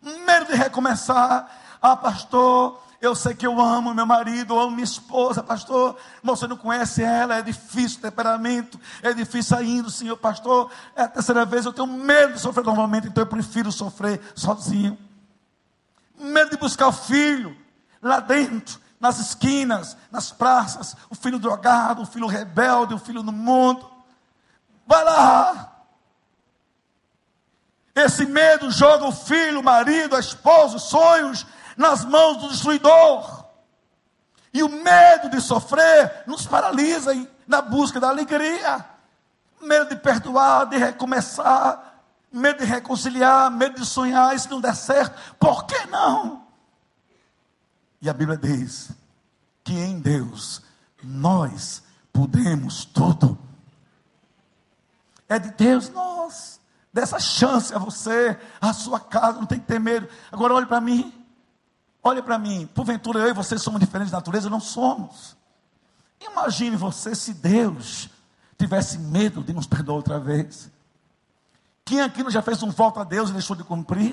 Medo de recomeçar. Ah, pastor, eu sei que eu amo meu marido, amo minha esposa, pastor. Você não conhece ela, é difícil o temperamento, é difícil ainda, senhor pastor. É a terceira vez, eu tenho medo de sofrer novamente, então eu prefiro sofrer sozinho medo de buscar o filho lá dentro, nas esquinas, nas praças, o filho drogado, o filho rebelde, o filho no mundo. Vai lá. Esse medo joga o filho, o marido, a esposa, os sonhos nas mãos do destruidor. E o medo de sofrer nos paralisa na busca da alegria. Medo de perdoar, de recomeçar, medo de reconciliar, medo de sonhar, se não der certo, por que não? E a Bíblia diz que em Deus nós podemos tudo. É de Deus nós. Dessa chance a você, a sua casa, não tem que ter medo. Agora olhe para mim. Olhe para mim. Porventura eu e você somos diferentes de natureza? Não somos. Imagine você se Deus tivesse medo de nos perdoar outra vez. Quem aqui não já fez um voto a Deus e deixou de cumprir?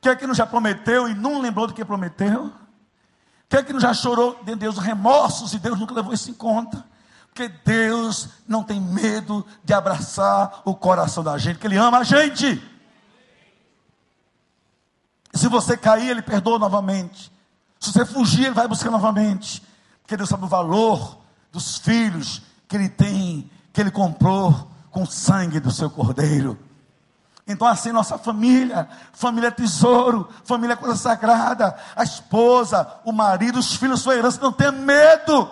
Quem aqui não já prometeu e não lembrou do que prometeu? Quem aqui não já chorou de Deus remorsos e Deus nunca levou isso em conta? Porque Deus não tem medo de abraçar o coração da gente, que Ele ama a gente. Se você cair, Ele perdoa novamente. Se você fugir, Ele vai buscar novamente. Porque Deus sabe o valor dos filhos que Ele tem, que Ele comprou com o sangue do seu cordeiro. Então, assim, nossa família, família é tesouro, família é coisa sagrada, a esposa, o marido, os filhos, sua herança, não tenha medo,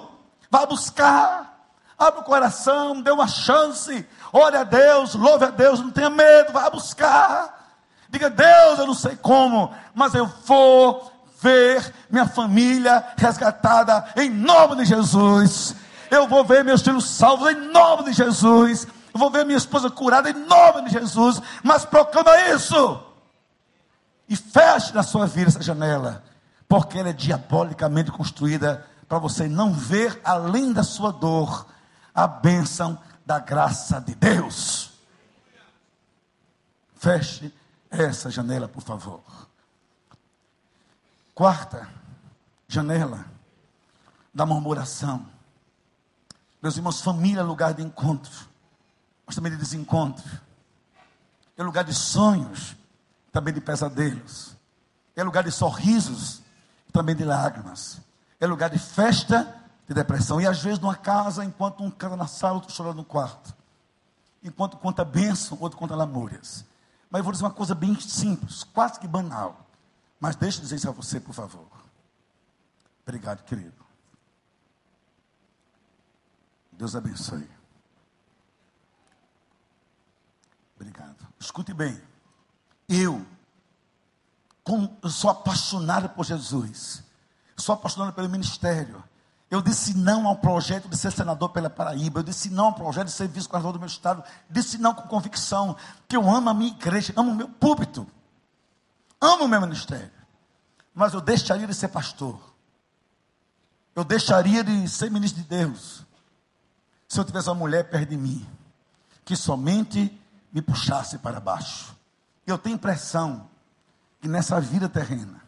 vá buscar, abre o coração, dê uma chance, ore a Deus, louve a Deus, não tenha medo, vá buscar, diga, Deus, eu não sei como, mas eu vou ver minha família resgatada em nome de Jesus, eu vou ver meus filhos salvos em nome de Jesus, Eu vou ver minha esposa curada em nome de Jesus. Mas proclama isso. E feche na sua vida essa janela. Porque ela é diabolicamente construída para você não ver além da sua dor a bênção da graça de Deus. Feche essa janela, por favor. Quarta janela da murmuração. Meus irmãos, família é lugar de encontro, mas também de desencontro. É lugar de sonhos, também de pesadelos. É lugar de sorrisos, também de lágrimas. É lugar de festa, de depressão. E às vezes numa casa, enquanto um canta na sala, outro chora no quarto. Enquanto conta bênção, outro conta lamúrias. Mas eu vou dizer uma coisa bem simples, quase que banal. Mas deixa eu dizer isso a você, por favor. Obrigado, querido. Deus abençoe. Obrigado. Escute bem. Eu, como eu sou apaixonado por Jesus, sou apaixonado pelo ministério. Eu disse não ao projeto de ser senador pela Paraíba. Eu disse não ao projeto de ser vice-governador do meu estado. Disse não com convicção. Que eu amo a minha igreja, amo o meu púlpito. Amo o meu ministério. Mas eu deixaria de ser pastor. Eu deixaria de ser ministro de Deus se eu tivesse uma mulher perto de mim, que somente me puxasse para baixo. Eu tenho impressão que nessa vida terrena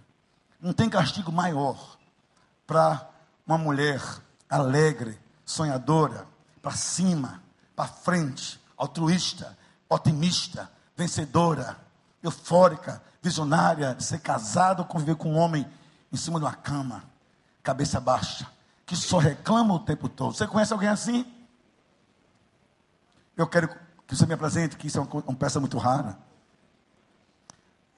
não tem castigo maior para uma mulher alegre, sonhadora, para cima, para frente, altruísta, otimista, vencedora, eufórica, visionária, de ser casado ou conviver com um homem em cima de uma cama, cabeça baixa, que só reclama o tempo todo. Você conhece alguém assim? Eu quero que você me apresente, que isso é uma, uma peça muito rara.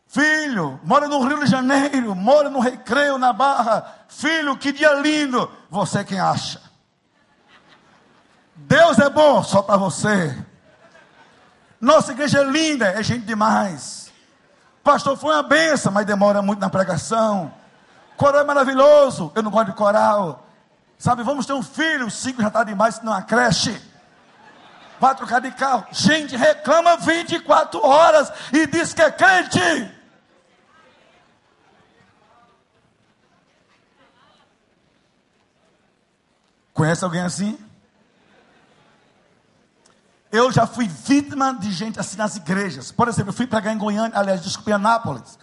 Filho, mora no Rio de Janeiro, mora no Recreio, na Barra. Filho, que dia lindo. Você quem acha? Deus é bom só para você. Nossa igreja é linda, é gente demais. Pastor, foi uma benção, mas demora muito na pregação. Coral é maravilhoso, eu não gosto de coral. Sabe, vamos ter um filho, cinco já está demais, senão a creche vai trocar de carro. Gente reclama 24 horas e diz que é crente. Conhece alguém assim? Eu já fui vítima de gente assim nas igrejas. Por exemplo, eu fui pregar em Goiânia, aliás, desculpe, Anápolis.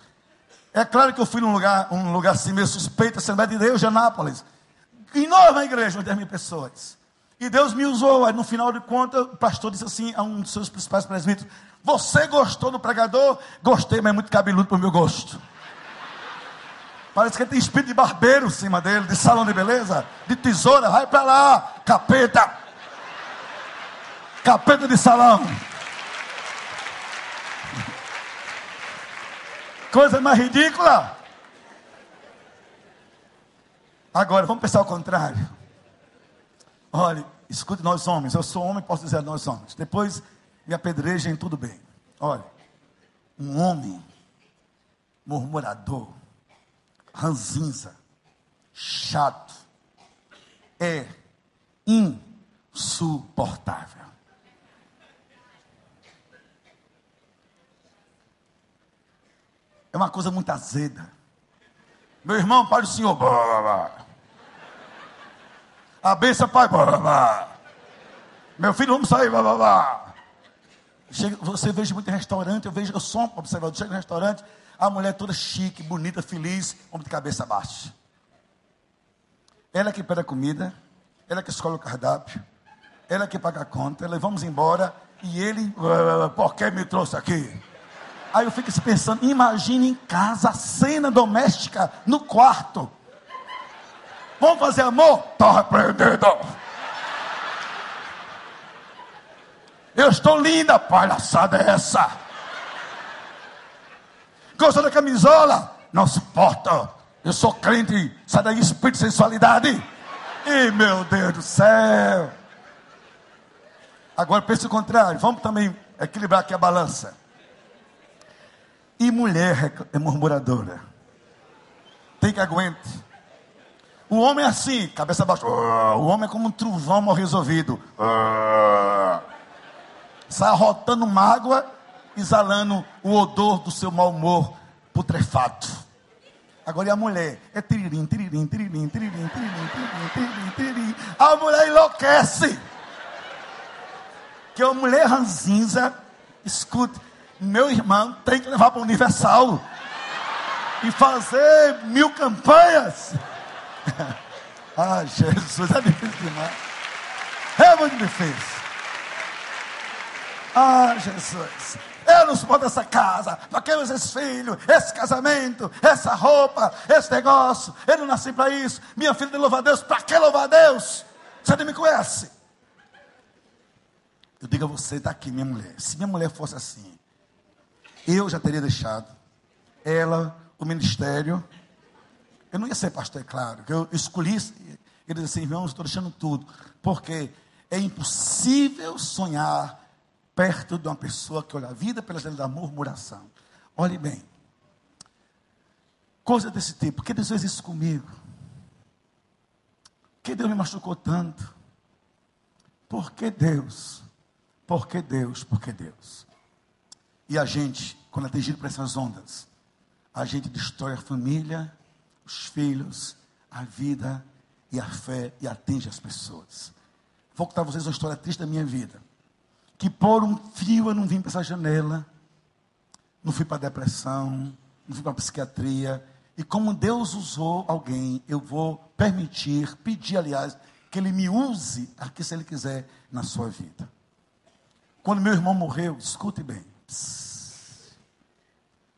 É claro que eu fui num lugar, um lugar assim meio suspeito, Assembleia de Deus de Anápolis. Enorme igreja, 10 mil pessoas. E Deus me usou. Aí no final de contas, o pastor disse assim a um dos seus principais presbíteros: Você gostou do pregador? Gostei, mas é muito cabeludo para o meu gosto. Parece que ele tem espírito de barbeiro em cima dele, de salão de beleza, de tesoura. Vai para lá, capeta. Capeta de salão. Coisa mais ridícula. Agora, vamos pensar ao contrário. Olha, escute nós homens, eu sou homem, posso dizer nós homens. Depois me apedrejem, tudo bem. Olha, um homem murmurador, ranzinza, chato, é insuportável. É uma coisa muito azeda. Meu irmão, para o senhor. Blá, blá, blá. A benção, pai. Blá, blá, blá. Meu filho, vamos sair. Blá, blá, blá. Chega, você veja muito em restaurante, eu vejo, eu sou um observador, chega no restaurante, a mulher toda chique, bonita, feliz, homem de cabeça baixa. Ela que pede a comida, ela que escolhe o cardápio, ela que paga a conta, ela vamos embora, e ele, por que me trouxe aqui? Aí eu fico pensando, imagine em casa, a cena doméstica, no quarto. Vamos fazer amor? Está repreendido. Eu estou linda, palhaçada é essa? Gostou da camisola? Não suporta. Eu sou crente, sai daí espírito de sensualidade. E meu Deus do céu. Agora pense o contrário. Vamos também equilibrar aqui a balança. E mulher é murmuradora. Tem que aguentar. O homem é assim, cabeça baixa. O homem é como um trovão mal resolvido. sai arrotando mágoa, exalando o odor do seu mau humor putrefato. Agora e a mulher? É tiririm, tiririm, tiririm, tiririm, tiririm, tiririm, tiririm, tiririm. A mulher enlouquece. Que a mulher ranzinza, escute, meu irmão tem que levar para o Universal e fazer mil campanhas. Ah, Jesus, é difícil demais. É muito difícil. Ah, Jesus. Eu não suporto essa casa, para que esses filhos, esse casamento, essa roupa, esse negócio. Eu não nasci para isso. Minha filha de louvar a Deus, para que louvar a Deus? Você não me conhece. Eu digo a você, está aqui, minha mulher. Se minha mulher fosse assim, eu já teria deixado ela, o ministério. Eu não ia ser pastor, é claro. Eu escolhi, ele disse assim, irmãos, estou deixando tudo. Porque é impossível sonhar perto de uma pessoa que olha a vida pela janela da murmuração. Olhe bem. Coisa desse tipo. Por que Deus fez isso comigo? Por que Deus me machucou tanto? Por que Deus? Por que Deus? Por que Deus? E a gente, quando é atingido por essas ondas, a gente destrói a família, os filhos, a vida e a fé e atinge as pessoas. Vou contar a vocês uma história triste da minha vida que por um fio eu não vim para essa janela, não fui para a depressão, não fui para a psiquiatria. E como Deus usou alguém, eu vou permitir, pedir, aliás, que Ele me use aqui, se Ele quiser, na sua vida. Quando meu irmão morreu, escute bem, pss,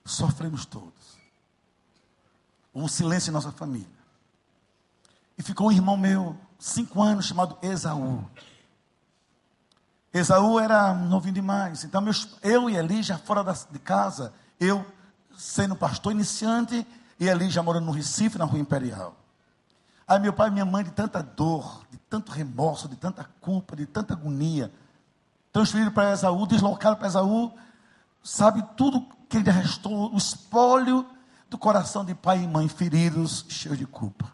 sofremos todos. Um silêncio em nossa família. E ficou um irmão meu, cinco anos, chamado Esaú. Esaú era novinho demais. Então, meus, eu e Eli já fora da, de casa, eu sendo pastor iniciante, e Eli já morando no Recife, na Rua Imperial. Aí meu pai e minha mãe, de tanta dor, de tanto remorso, de tanta culpa, de tanta agonia, transferiram para Esaú, deslocaram para Esaú, sabe tudo que lhe restou, o espólio do coração de pai e mãe feridos, cheios de culpa.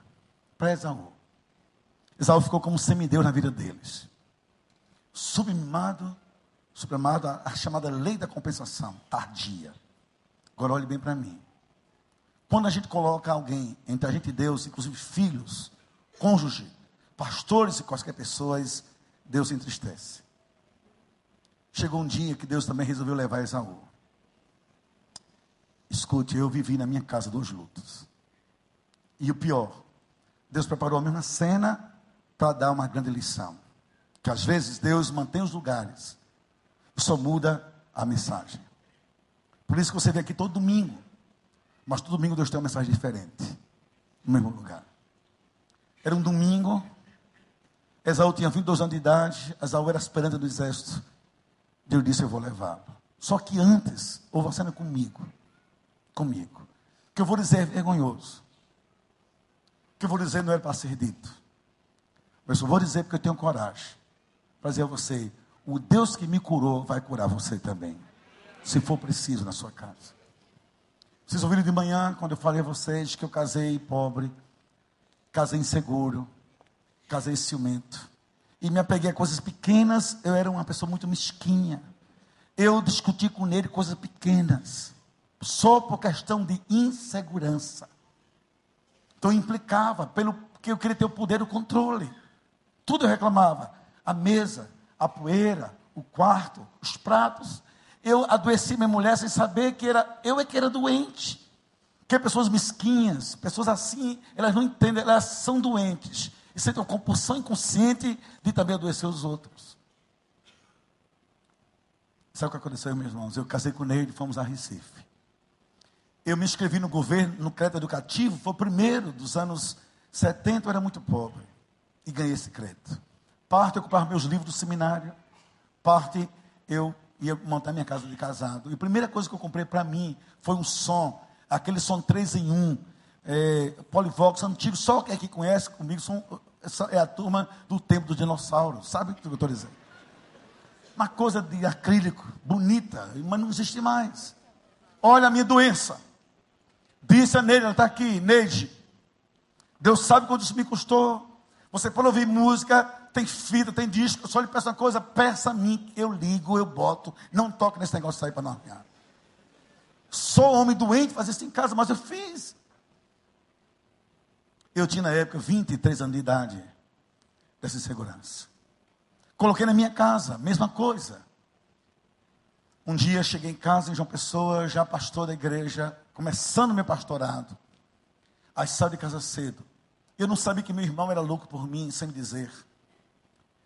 Para Esaú. Esaú ficou como semideus na vida deles sublimado, sublimado a chamada lei da compensação tardia. Agora olhe bem para mim. Quando a gente coloca alguém entre a gente e Deus, inclusive filhos, cônjuge, pastores e quaisquer pessoas, Deus se entristece. Chegou um dia que Deus também resolveu levar Esaú. Escute, eu vivi na minha casa dois lutos. E o pior, Deus preparou a mesma cena para dar uma grande lição que às vezes Deus mantém os lugares só muda a mensagem. Por isso que você vê aqui todo domingo, mas todo domingo Deus tem uma mensagem diferente, no mesmo lugar. Era um domingo, Esaú tinha 22 anos de idade, Esaú era aspirante do exército. Deus disse: Eu vou levá-lo. Só que antes, houve uma cena comigo, comigo, que eu vou dizer é vergonhoso, que eu vou dizer não era para ser dito, mas eu vou dizer porque eu tenho coragem. Para dizer a você: o Deus que me curou vai curar você também, se for preciso na sua casa. Vocês ouviram de manhã, quando eu falei a vocês que eu casei pobre, casei inseguro, casei ciumento, e me apeguei a coisas pequenas, eu era uma pessoa muito mesquinha. Eu discuti com ele coisas pequenas, só por questão de insegurança. Então implicava, pelo que eu queria ter o poder do controle. Tudo eu reclamava a mesa, a poeira, o quarto, os pratos. Eu adoeci minha mulher sem saber que era eu é que era doente. Que pessoas mesquinhas, pessoas assim, elas não entendem, elas são doentes. E sentem uma compulsão inconsciente de também adoecer os outros. Sabe o que aconteceu, meus irmãos? Eu casei com ele, fomos a Recife. Eu me inscrevi no governo, no crédito educativo, foi o primeiro dos anos 70, eu era muito pobre. E ganhei esse crédito. Parte eu comprava meus livros do seminário, parte eu ia montar minha casa de casado. E a primeira coisa que eu comprei para mim foi um som, aquele som 3 em 1, é, Polivox antigo, só quem aqui conhece comigo são, é a turma do tempo do dinossauro, sabe o que eu estou dizendo? Uma coisa de acrílico, bonita, mas não existe mais. Olha a minha doença. Disse a Neide, ela está aqui, Neide. Deus sabe quanto isso me custou. Você pode ouvir música, tem fita, tem disco. Eu só lhe peço uma coisa: peça a mim, eu ligo, eu boto. Não toque nesse negócio sair para não arranhar. Sou homem doente, fazer isso em casa, mas eu fiz. Eu tinha na época 23 anos de idade dessa segurança. Coloquei na minha casa, mesma coisa. Um dia cheguei em casa em João Pessoa, já pastor da igreja, começando meu pastorado. Aí saí de casa cedo. Eu não sabia que meu irmão era louco por mim, sem me dizer.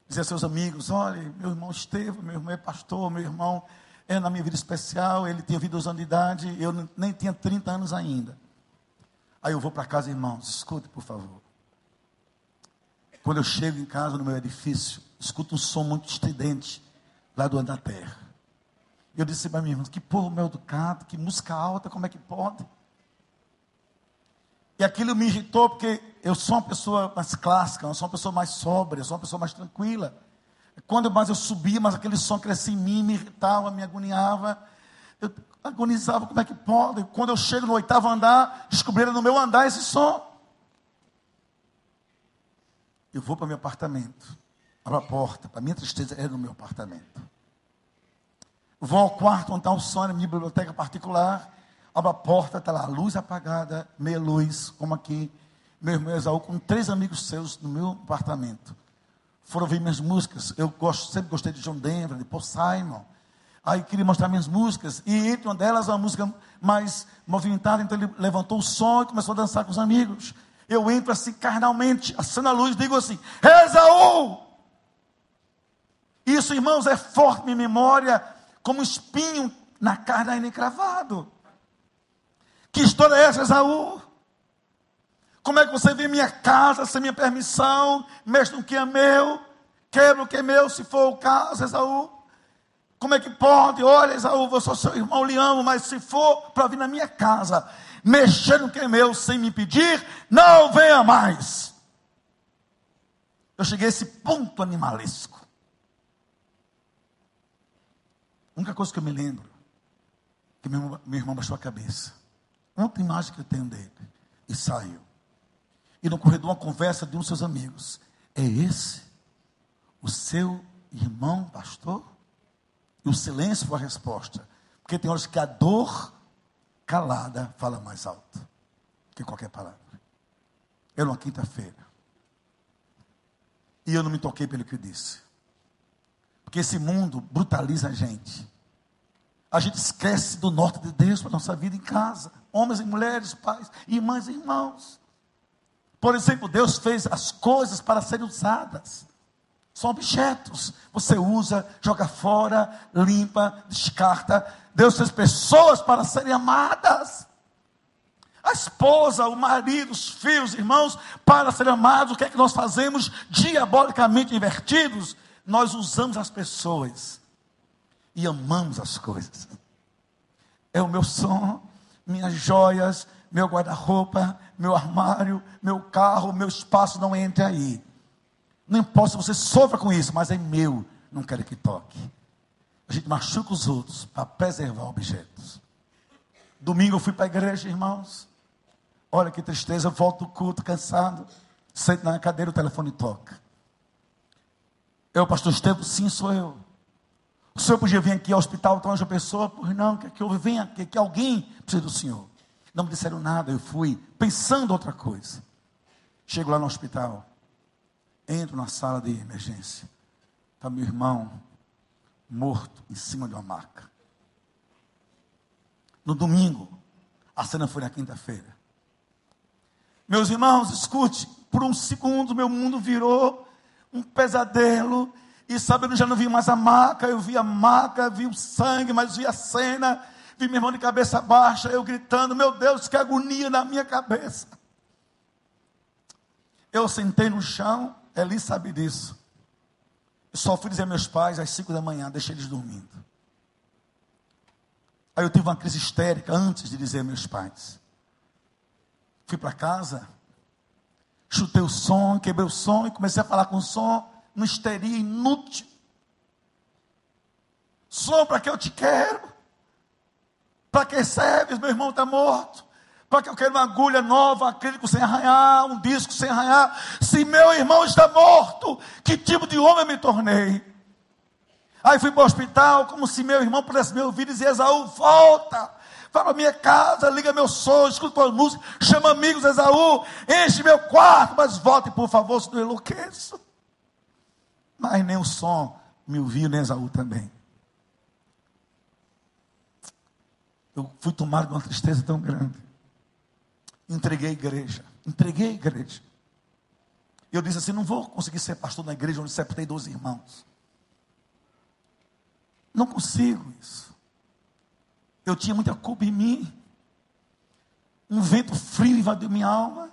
Dizia aos seus amigos: olha, meu irmão Estevam, meu irmão é pastor, meu irmão é na minha vida especial, ele tinha 22 anos de idade, eu nem tinha 30 anos ainda. Aí eu vou para casa, irmãos, escute, por favor. Quando eu chego em casa, no meu edifício, escuto um som muito estridente lá do andar terra. Eu disse para mim, que povo meu educado, que música alta, como é que pode? E aquilo me irritou, porque eu sou uma pessoa mais clássica, eu sou uma pessoa mais sóbria, eu sou uma pessoa mais tranquila. Quando mais eu subia, mas aquele som crescia em mim, me irritava, me agoniava. Eu agonizava, como é que pode? Quando eu chego no oitavo andar, descobriram no meu andar esse som. Eu vou para o meu apartamento, abro a porta, para minha tristeza, é no meu apartamento. Vou ao quarto onde está o na minha biblioteca particular, abro a porta, está lá, luz apagada, meia luz, como aqui. Meu irmão Exaú com três amigos seus no meu apartamento. Foram ouvir minhas músicas. Eu gosto, sempre gostei de John Denver, de Paul Simon. Aí queria mostrar minhas músicas. E entre uma delas, uma música mais movimentada. Então ele levantou o som e começou a dançar com os amigos. Eu entro assim carnalmente, acendo a luz, digo assim: Esaú! Isso, irmãos, é forte minha memória, como espinho na carne ainda encravado. Que história é essa, Esaú? Como é que você vem em minha casa sem minha permissão, mexe no que é meu, quebra o que é meu, se for o caso, Esaú? Como é que pode? Olha, Esaú, eu sou seu irmão, lhe amo, mas se for para vir na minha casa, mexer no que é meu sem me pedir, não venha mais. Eu cheguei a esse ponto animalesco. A única coisa que eu me lembro, que meu, meu irmão baixou a cabeça. Outra imagem que eu tenho dele. E saiu. E no corredor, uma conversa de um dos seus amigos. É esse o seu irmão pastor? E o silêncio foi a resposta. Porque tem horas que a dor calada fala mais alto que qualquer palavra. Era uma quinta-feira. E eu não me toquei pelo que eu disse. Porque esse mundo brutaliza a gente. A gente esquece do norte de Deus para a nossa vida em casa. Homens e mulheres, pais, irmãs e irmãos. Por exemplo, Deus fez as coisas para serem usadas. São objetos. Você usa, joga fora, limpa, descarta. Deus fez pessoas para serem amadas. A esposa, o marido, os filhos, irmãos, para serem amados, o que é que nós fazemos diabolicamente invertidos? Nós usamos as pessoas e amamos as coisas. É o meu som, minhas joias, meu guarda-roupa, meu armário, meu carro, meu espaço não entre aí. Não importa se você sofra com isso, mas é meu, não quero que toque. A gente machuca os outros para preservar objetos. Domingo eu fui para a igreja, irmãos. Olha que tristeza, eu volto do culto cansado. Sento na cadeira, o telefone toca. Eu, pastor Estevam, sim, sou eu. O senhor podia vir aqui ao hospital, então, uma pessoa? Pois não, que, que eu venha, que, que alguém precisa do senhor. Não me disseram nada, eu fui pensando outra coisa. Chego lá no hospital, entro na sala de emergência. Está meu irmão morto em cima de uma maca. No domingo, a cena foi na quinta-feira. Meus irmãos, escute, por um segundo meu mundo virou um pesadelo. E sabe, eu já não vi mais a maca, eu vi a maca, vi o sangue, mas vi a cena vi meu irmão de cabeça baixa, eu gritando, meu Deus, que agonia na minha cabeça. Eu sentei no chão, Eli sabe disso. Eu só fui dizer a meus pais às cinco da manhã, deixei eles dormindo. Aí eu tive uma crise histérica antes de dizer a meus pais. Fui para casa, chutei o som, quebrei o som e comecei a falar com o som, no histeria inútil. Som para que eu te quero. Para que serves? Meu irmão está morto. Para que eu quero uma agulha nova, acrílico sem arranhar, um disco sem arranhar? Se meu irmão está morto, que tipo de homem eu me tornei? Aí fui para o hospital, como se meu irmão pudesse me ouvir e dizer: Esaú, volta, vai para minha casa, liga meu som, escuta as músicas, chama amigos, Esaú, enche meu quarto, mas volte, por favor, se não enlouqueço. Mas nem o som me ouviu, nem Esaú também. Eu fui tomado de uma tristeza tão grande. Entreguei a igreja. Entreguei a igreja. Eu disse assim: não vou conseguir ser pastor na igreja onde sepultei 12 irmãos. Não consigo isso. Eu tinha muita culpa em mim. Um vento frio invadiu minha alma.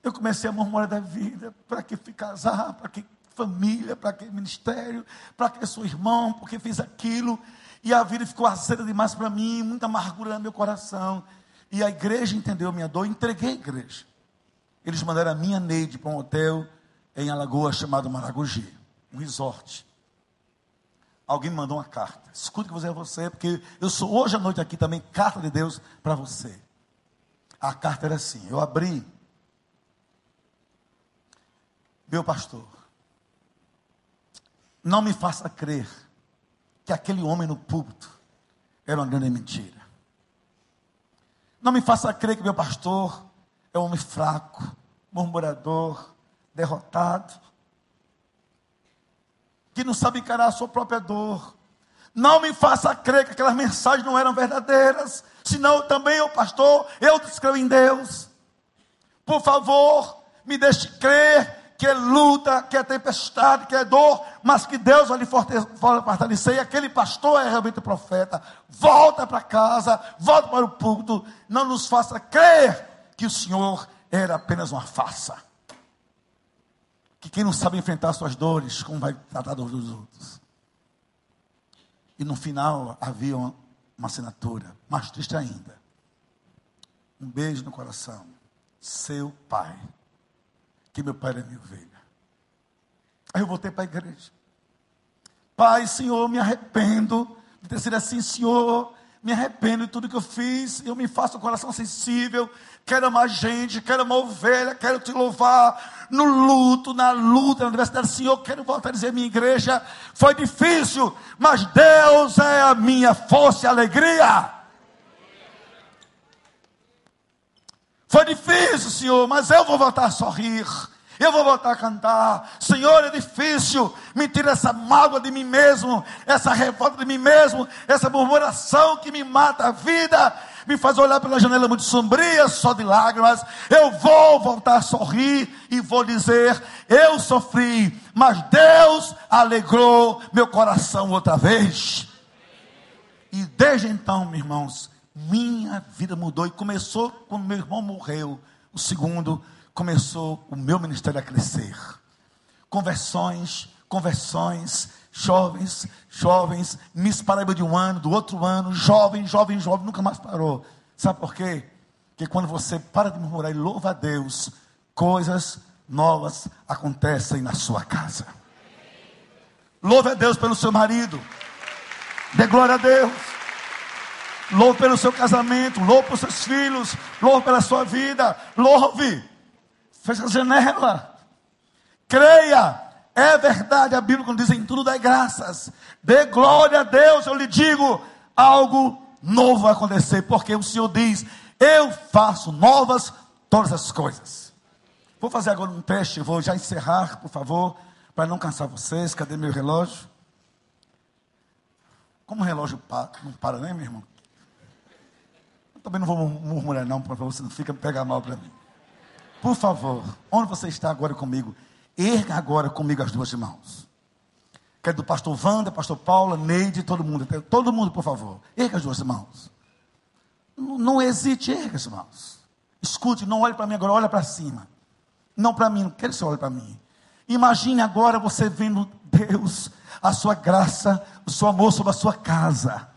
Eu comecei a murmurar da vida. Para que fui casar? Para que família? Para que ministério? Para que sou irmão? Porque fiz aquilo? E a vida ficou acesa demais para mim. Muita amargura no meu coração. E a igreja entendeu a minha dor. Entreguei a igreja. Eles mandaram a minha Neide para um hotel em Alagoas chamado Maragogi. Um resort alguém me mandou uma carta. Escute que você é você, porque eu sou hoje à noite aqui também carta de Deus para você. A carta era assim: eu abri, meu pastor, não me faça crer que aquele homem no púlpito era uma grande mentira. Não me faça crer que meu pastor é um homem fraco, murmurador, derrotado que não sabe encarar a sua própria dor. Não me faça crer que aquelas mensagens não eram verdadeiras, senão também eu, pastor, eu descrevo em Deus. Por favor, me deixe crer que é luta, que é tempestade, que é dor, mas que Deus vai lhe fortalecer. E aquele pastor é realmente profeta. Volta para casa, volta para o púlpito. Não nos faça crer que o Senhor era apenas uma farsa que quem não sabe enfrentar suas dores, como vai tratar dos outros? E no final havia uma, uma assinatura, mais triste ainda. Um beijo no coração. Seu pai. Que meu pai era minha ovelha. Aí eu voltei para a igreja. Pai, Senhor, me arrependo de ter sido assim, Senhor me arrependo de tudo que eu fiz, eu me faço o coração sensível, quero amar gente, quero amar ovelha, quero te louvar no luto, na luta, na universidade, Senhor, quero voltar a dizer, minha igreja foi difícil, mas Deus é a minha força e alegria. Foi difícil, Senhor, mas eu vou voltar a sorrir eu vou voltar a cantar. Senhor, é difícil. Me tira essa mágoa de mim mesmo, essa revolta de mim mesmo, essa murmuração que me mata a vida, me faz olhar pela janela muito sombria, só de lágrimas. Eu vou voltar a sorrir e vou dizer: Eu sofri, mas Deus alegrou meu coração outra vez. E desde então, meus irmãos, minha vida mudou e começou quando meu irmão morreu. O segundo começou o meu ministério a crescer. Conversões, conversões, jovens, jovens, Miss Paraíba de um ano, do outro ano, jovem, jovem, jovem, nunca mais parou. Sabe por quê? Porque quando você para de murmurar e louva a Deus, coisas novas acontecem na sua casa. Louve a Deus pelo seu marido. Dê glória a Deus. Louve pelo seu casamento. Louve pelos seus filhos. Louve pela sua vida. Louve. Fecha a janela. Creia. É verdade a Bíblia quando diz em tudo dá graças. Dê glória a Deus. Eu lhe digo, algo novo vai acontecer. Porque o Senhor diz, eu faço novas todas as coisas. Vou fazer agora um teste. Vou já encerrar, por favor. Para não cansar vocês. Cadê meu relógio? Como o relógio para, não para, né, meu irmão? Eu também não vou murmurar, não, para você não fica pegar mal para mim. Por favor, onde você está agora comigo? Erga agora comigo as duas mãos. Quero do pastor Wanda, pastor Paula, Neide, todo mundo. Todo mundo, por favor. Erga as duas mãos. Não, não hesite, erga as mãos. Escute, não olhe para mim agora, olha para cima. Não para mim, não quero que você olhe para mim. Imagine agora você vendo Deus, a sua graça, o seu amor sobre a sua casa.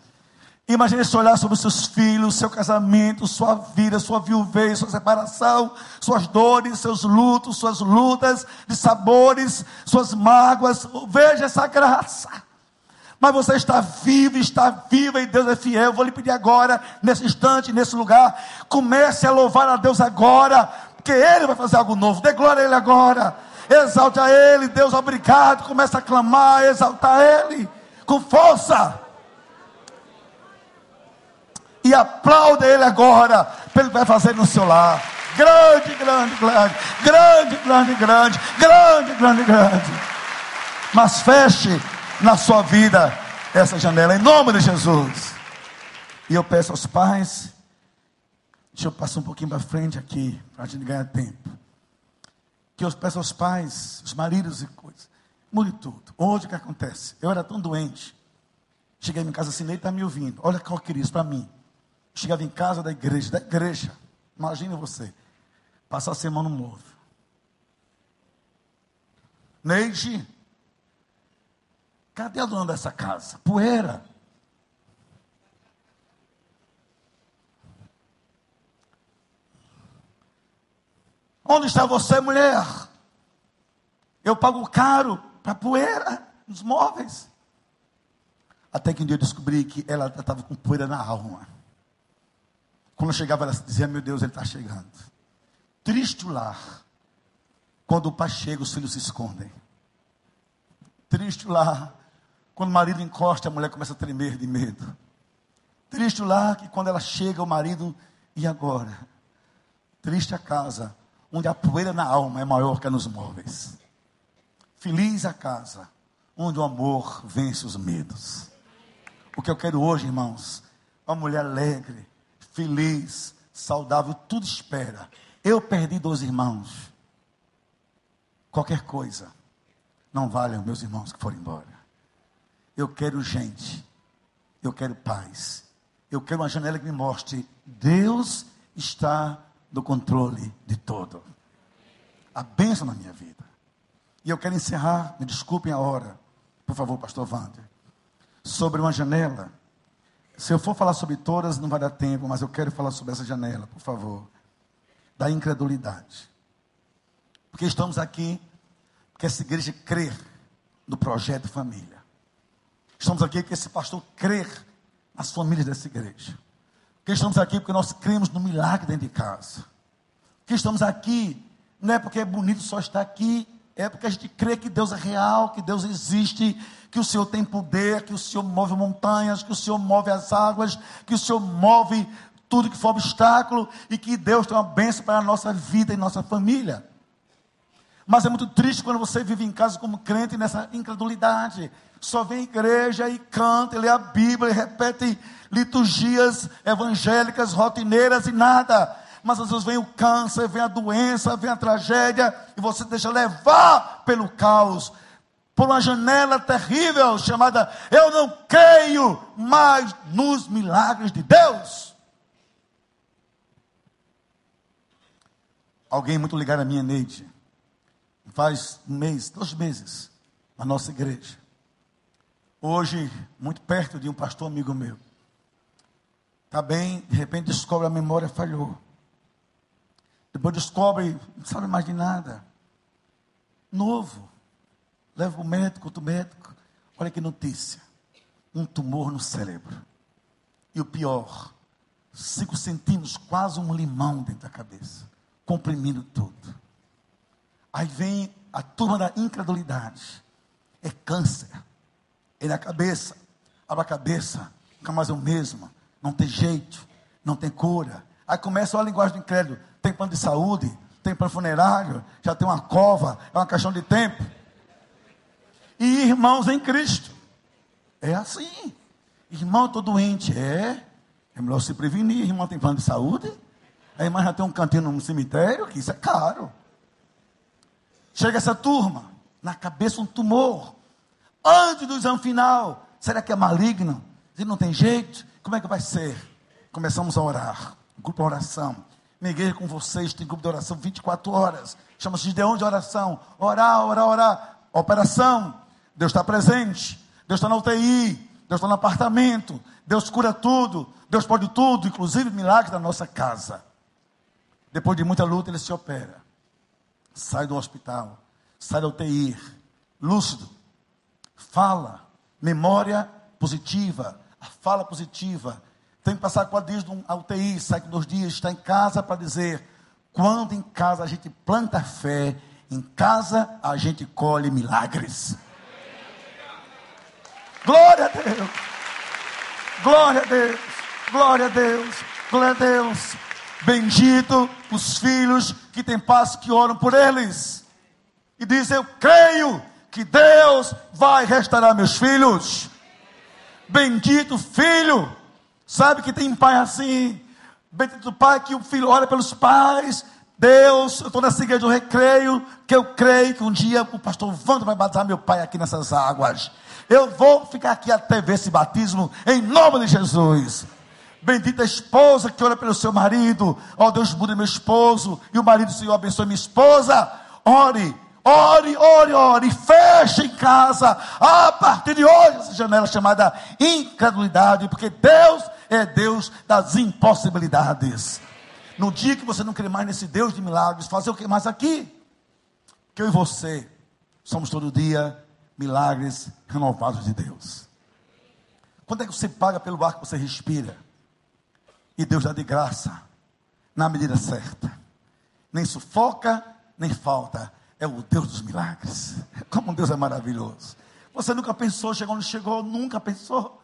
Imagine se olhar sobre seus filhos, seu casamento, sua vida, sua viuvez, sua separação, suas dores, seus lutos, suas lutas de sabores, suas mágoas. Veja essa graça. mas você está vivo, está viva e Deus é fiel. Vou lhe pedir agora, nesse instante, nesse lugar, comece a louvar a Deus agora, porque Ele vai fazer algo novo. Dê glória a Ele agora. Exalte a Ele, Deus, obrigado. Comece a clamar, exaltar Ele com força. E aplauda Ele agora, pelo que vai fazer no seu lar. Grande, grande, grande, grande, grande, grande, grande, grande, grande. Mas feche na sua vida essa janela, em nome de Jesus. E eu peço aos pais, deixa eu passar um pouquinho para frente aqui, para a gente ganhar tempo. Que eu peço aos pais, os maridos e coisas, mude tudo. Hoje o que acontece? Eu era tão doente, cheguei em casa assim, nem está me ouvindo. Olha qual que isso para mim. Chegava em casa da igreja, da igreja. Imagine você, passar a semana no novo. Neide, Cadê a dona dessa casa? Poeira. Onde está você, mulher? Eu pago caro para poeira nos móveis. Até que um dia eu descobri que ela estava com poeira na alma. Quando chegava, ela dizia: Meu Deus, ele está chegando. Triste o lar. Quando o pai chega, os filhos se escondem. Triste o lar quando o marido encosta, a mulher começa a tremer de medo. Triste o lar que quando ela chega, o marido, e agora? Triste a casa, onde a poeira na alma é maior que nos móveis. Feliz a casa, onde o amor vence os medos. O que eu quero hoje, irmãos, uma mulher alegre, feliz, saudável, tudo espera. Eu perdi dois irmãos. Qualquer coisa não vale os meus irmãos que foram embora. Eu quero gente. Eu quero paz. Eu quero uma janela que me mostre: Deus está no controle de todo. A bênção na minha vida. E eu quero encerrar, me desculpem a hora, por favor, pastor Wander, sobre uma janela. Se eu for falar sobre todas, não vai dar tempo, mas eu quero falar sobre essa janela, por favor. Da incredulidade. Porque estamos aqui, porque essa igreja crê no projeto família. Estamos aqui porque esse pastor crer nas famílias dessa igreja. Porque estamos aqui porque nós cremos no milagre dentro de casa. Porque estamos aqui não é porque é bonito só estar aqui, é porque a gente crê que Deus é real, que Deus existe, que o Senhor tem poder, que o Senhor move montanhas, que o Senhor move as águas, que o Senhor move tudo que for obstáculo e que Deus tem uma bênção para a nossa vida e nossa família. Mas é muito triste quando você vive em casa como crente nessa incredulidade só vem à igreja e canta, e lê a Bíblia, e repete liturgias evangélicas, rotineiras e nada. Mas às vezes vem o câncer, vem a doença, vem a tragédia, e você deixa levar pelo caos, por uma janela terrível chamada Eu não creio mais nos milagres de Deus. Alguém muito ligado a minha Neide, faz um mês, dois meses, na nossa igreja hoje, muito perto de um pastor amigo meu. Está bem, de repente descobre a memória falhou. Depois descobre, não sabe mais de nada. Novo. Leva o médico, outro médico. Olha que notícia. Um tumor no cérebro. E o pior, cinco centímetros, quase um limão dentro da cabeça. Comprimindo tudo. Aí vem a turma da incredulidade. É câncer é a cabeça. Abre a cabeça, nunca mais é o mesmo. Não tem jeito, não tem cura. Aí começa a linguagem do incrédulo. Tem plano de saúde, tem plano funerário, já tem uma cova, é uma questão de tempo. E irmãos em Cristo. É assim. Irmão, estou doente. É. É melhor se prevenir. Irmão tem plano de saúde. A irmã já tem um cantinho no cemitério, que isso é caro. Chega essa turma, na cabeça um tumor antes do exame final. Será que é maligno? Não tem jeito, como é que vai ser? Começamos a orar. Grupo de oração. Igreja com vocês tem grupo de oração 24 horas. Chama-se de oração. Orar, orar, orar. Operação. Deus está presente. Deus está na UTI. Deus está no apartamento. Deus cura tudo. Deus pode tudo, inclusive milagres da nossa casa. Depois de muita luta, ele se opera. Sai do hospital. Sai da UTI. Lúcido fala, memória positiva, a fala positiva. Tem que passar quatro dias num UTI, sai com dois dias, está em casa para dizer: quando em casa a gente planta fé, em casa a gente colhe milagres. Glória a Deus! Glória a Deus! Glória a Deus! Glória a Deus! Bendito os filhos que têm paz, que oram por eles. E diz: Eu creio que Deus vai restaurar meus filhos. Bendito filho. Sabe que tem pai assim. Bendito pai que o filho ora pelos pais. Deus, eu estou nessa igreja do recreio, que eu creio que um dia o pastor Wanda vai batizar meu pai aqui nessas águas. Eu vou ficar aqui até ver esse batismo, em nome de Jesus. Bendita esposa que ora pelo seu marido. Ó oh, Deus, muda meu esposo. E o marido, Senhor, abençoe minha esposa. Ore, ore, ore, ore. Feche em casa. A partir de hoje, essa janela chamada incredulidade. Porque Deus é Deus das impossibilidades. No dia que você não crê mais nesse Deus de milagres, fazer o que mais aqui? Que eu e você somos todo dia milagres renovados de Deus. Quando é que você paga pelo ar que você respira? E Deus dá de graça, na medida certa. Nem sufoca, nem falta. É o Deus dos milagres. *laughs* Como Deus é maravilhoso. Você nunca pensou, chegou onde chegou, nunca pensou.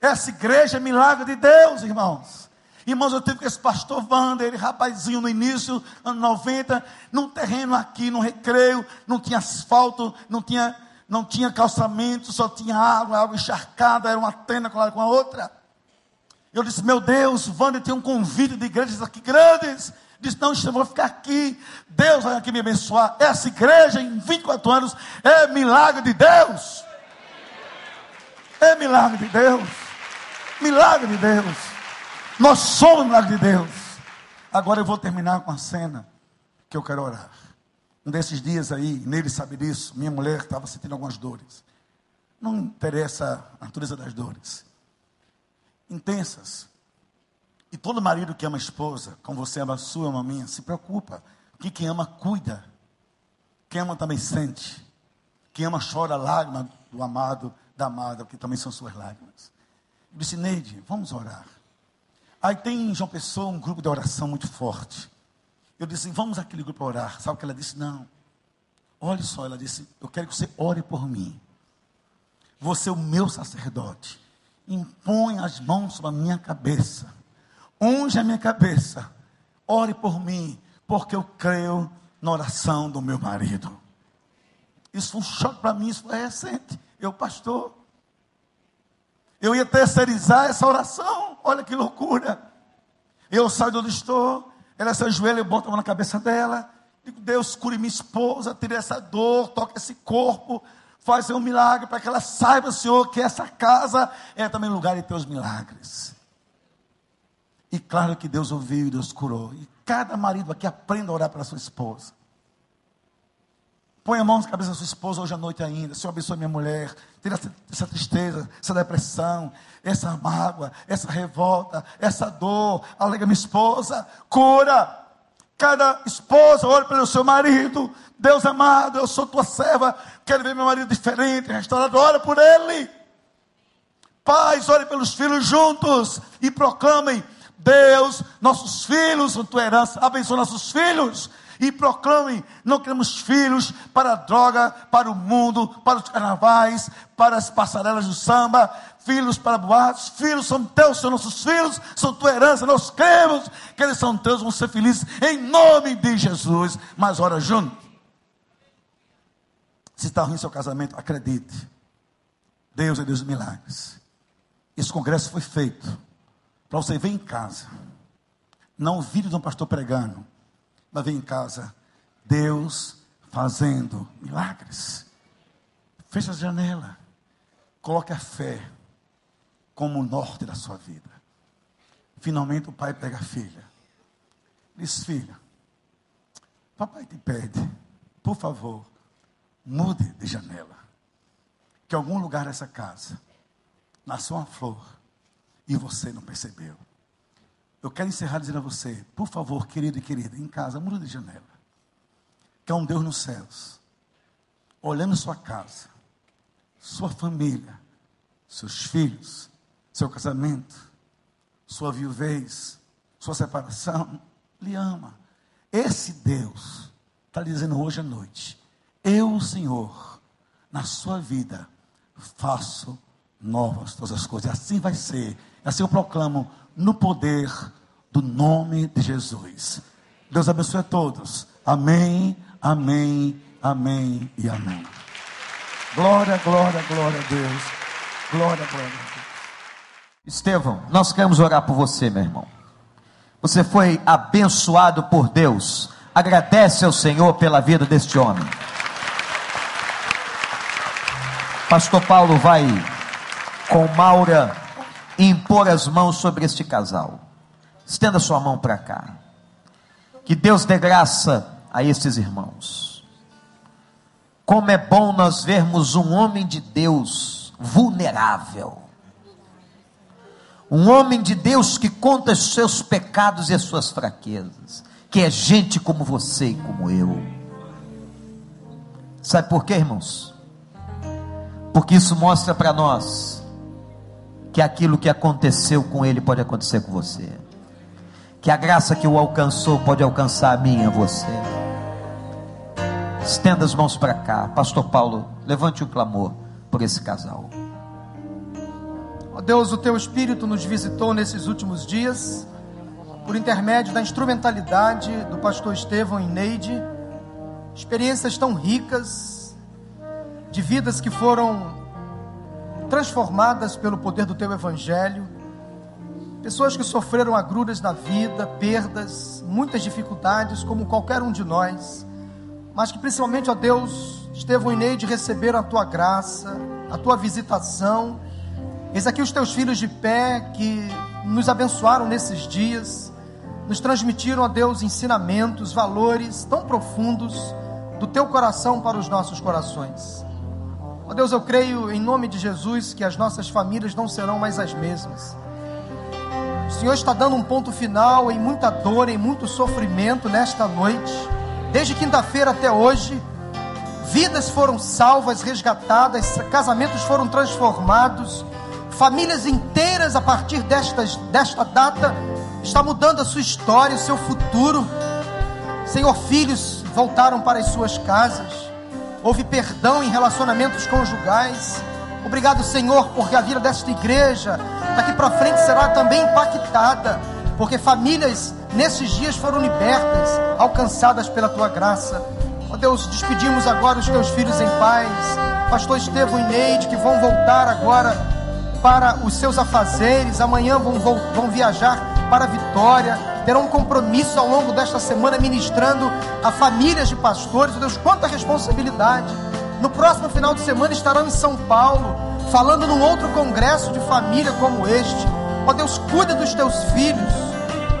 Essa igreja é milagre de Deus, irmãos. Irmãos, eu tive com esse pastor Wander, ele rapazinho no início, anos 90, num terreno aqui, no recreio, não tinha asfalto, não tinha, não tinha calçamento, só tinha água, água encharcada, era uma tenda colada com a outra. Eu disse, meu Deus, Wander tem um convite de igrejas aqui grandes. Disse, não, eu vou ficar aqui. Deus vai aqui me abençoar. Essa igreja, em 24 anos, é milagre de Deus. É milagre de Deus. Milagre de Deus. Nós somos milagre de Deus. Agora eu vou terminar com a cena que eu quero orar. Um desses dias aí, nele sabe disso, minha mulher estava sentindo algumas dores. Não interessa a natureza das dores intensas. E todo marido que ama a esposa, como você ama a sua, ama a minha, se preocupa. Porque quem ama, cuida. Quem ama também sente. Quem ama chora lágrima do amado, da amada, que também são suas lágrimas. Eu disse, Neide, vamos orar. Aí tem em João Pessoa um grupo de oração muito forte. Eu disse, vamos àquele grupo orar. Sabe o que ela disse? Não. Olhe só, ela disse, eu quero que você ore por mim. Você é o meu sacerdote impõe as mãos sobre a minha cabeça, unge a minha cabeça, ore por mim, porque eu creio na oração do meu marido. Isso foi um choque para mim, isso foi recente. Eu, pastor, eu ia terceirizar essa oração, olha que loucura. Eu saio de onde estou, ela se ajoelha, eu boto a mão na cabeça dela, digo, Deus, cure minha esposa, tire essa dor, toque esse corpo, fazer um milagre para que ela saiba, Senhor, que essa casa é também lugar de teus milagres. E claro que Deus ouviu e Deus curou. E cada marido aqui aprenda a orar para sua esposa. Põe a mão na cabeça da sua esposa hoje à noite ainda. Senhor, abençoe minha mulher. Tira essa, essa tristeza, essa depressão, essa mágoa, essa revolta, essa dor. Alega minha esposa. Cura. Cada esposa olha pelo seu marido. Deus amado, eu sou tua serva. Quero ver meu marido diferente, restaurado. Ora por ele. Pais, olhem pelos filhos juntos e proclamem: Deus, nossos filhos são tua herança. Abençoe nossos filhos e proclamem: não queremos filhos para a droga, para o mundo, para os carnavais, para as passarelas do samba, filhos para boatos, filhos são teus, são nossos filhos, são tua herança, nós cremos que eles são teus, vão ser felizes em nome de Jesus. Mas ora junto. Se está ruim seu casamento, acredite. Deus é Deus de milagres. Esse congresso foi feito para você ver em casa. Não vídeo de um pastor pregando, mas ver em casa. Deus fazendo milagres. Feche a janela. Coloque a fé como o norte da sua vida. Finalmente o pai pega a filha. Diz, filha, papai te pede, por favor, mude de janela. Que algum lugar dessa casa nasceu uma flor e você não percebeu. Eu quero encerrar dizendo a você, por favor, querido e querida, em casa, mude de janela. Que é um Deus nos céus, olhando sua casa, sua família, seus filhos, seu casamento, sua viuvez, sua separação, lhe ama. Esse Deus está dizendo hoje à noite: Eu, Senhor, na sua vida, faço novas todas as coisas. Assim vai ser. Assim eu proclamo no poder do nome de Jesus. Deus abençoe a todos. Amém, amém, amém e amém. Glória, glória, glória a Deus. Glória, glória a Deus. Estevão, nós queremos orar por você, meu irmão. Você foi abençoado por Deus. Agradece ao Senhor pela vida deste homem. Pastor Paulo vai com Maura impor as mãos sobre este casal. Estenda sua mão para cá. Que Deus dê graça a estes irmãos. Como é bom nós vermos um homem de Deus vulnerável um homem de Deus que conta os seus pecados e as suas fraquezas, que é gente como você e como eu. Sabe por quê, irmãos? Porque isso mostra para nós que aquilo que aconteceu com ele pode acontecer com você. Que a graça que o alcançou pode alcançar a mim e a você. Estenda as mãos para cá, Pastor Paulo, levante o um clamor por esse casal. Ó Deus, o teu Espírito nos visitou nesses últimos dias, por intermédio da instrumentalidade do pastor Estevão e Neide, experiências tão ricas, de vidas que foram transformadas pelo poder do teu Evangelho, pessoas que sofreram agruras na vida, perdas, muitas dificuldades, como qualquer um de nós, mas que principalmente, ó Deus, Estevão e Neide receberam a tua graça, a tua visitação. Eis aqui os teus filhos de pé que nos abençoaram nesses dias, nos transmitiram a Deus ensinamentos, valores tão profundos do teu coração para os nossos corações. Ó Deus, eu creio em nome de Jesus que as nossas famílias não serão mais as mesmas. O Senhor está dando um ponto final em muita dor, em muito sofrimento nesta noite. Desde quinta-feira até hoje, vidas foram salvas, resgatadas, casamentos foram transformados, Famílias inteiras a partir destas, desta data está mudando a sua história, o seu futuro. Senhor, filhos voltaram para as suas casas. Houve perdão em relacionamentos conjugais. Obrigado, Senhor, porque a vida desta igreja daqui para frente será também impactada, porque famílias nesses dias foram libertas, alcançadas pela tua graça. Ó Deus, despedimos agora os teus filhos em paz, pastor Estevão e Neide, que vão voltar agora para os seus afazeres, amanhã vão, vão, vão viajar para Vitória, terão um compromisso ao longo desta semana ministrando a famílias de pastores. Deus, quanta responsabilidade! No próximo final de semana estarão em São Paulo, falando num outro congresso de família como este. Ó Deus, cuida dos teus filhos,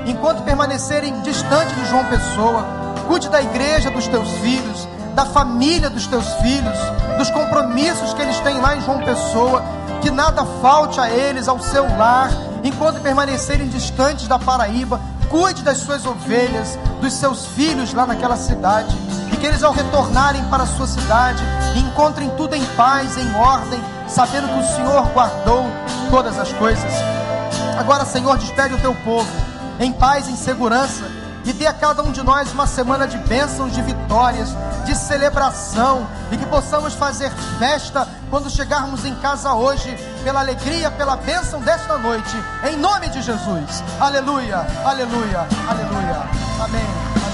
enquanto permanecerem distante de João Pessoa. Cuide da igreja dos teus filhos, da família dos teus filhos, dos compromissos que eles têm lá em João Pessoa que nada falte a eles, ao seu lar, enquanto permanecerem distantes da Paraíba. Cuide das suas ovelhas, dos seus filhos lá naquela cidade, e que eles, ao retornarem para a sua cidade, encontrem tudo em paz, em ordem, sabendo que o Senhor guardou todas as coisas. Agora, Senhor, despede o teu povo em paz, em segurança e dê a cada um de nós uma semana de bênçãos, de vitórias, de celebração e que possamos fazer festa quando chegarmos em casa hoje, pela alegria, pela bênção desta noite, em nome de Jesus. Aleluia, aleluia, aleluia.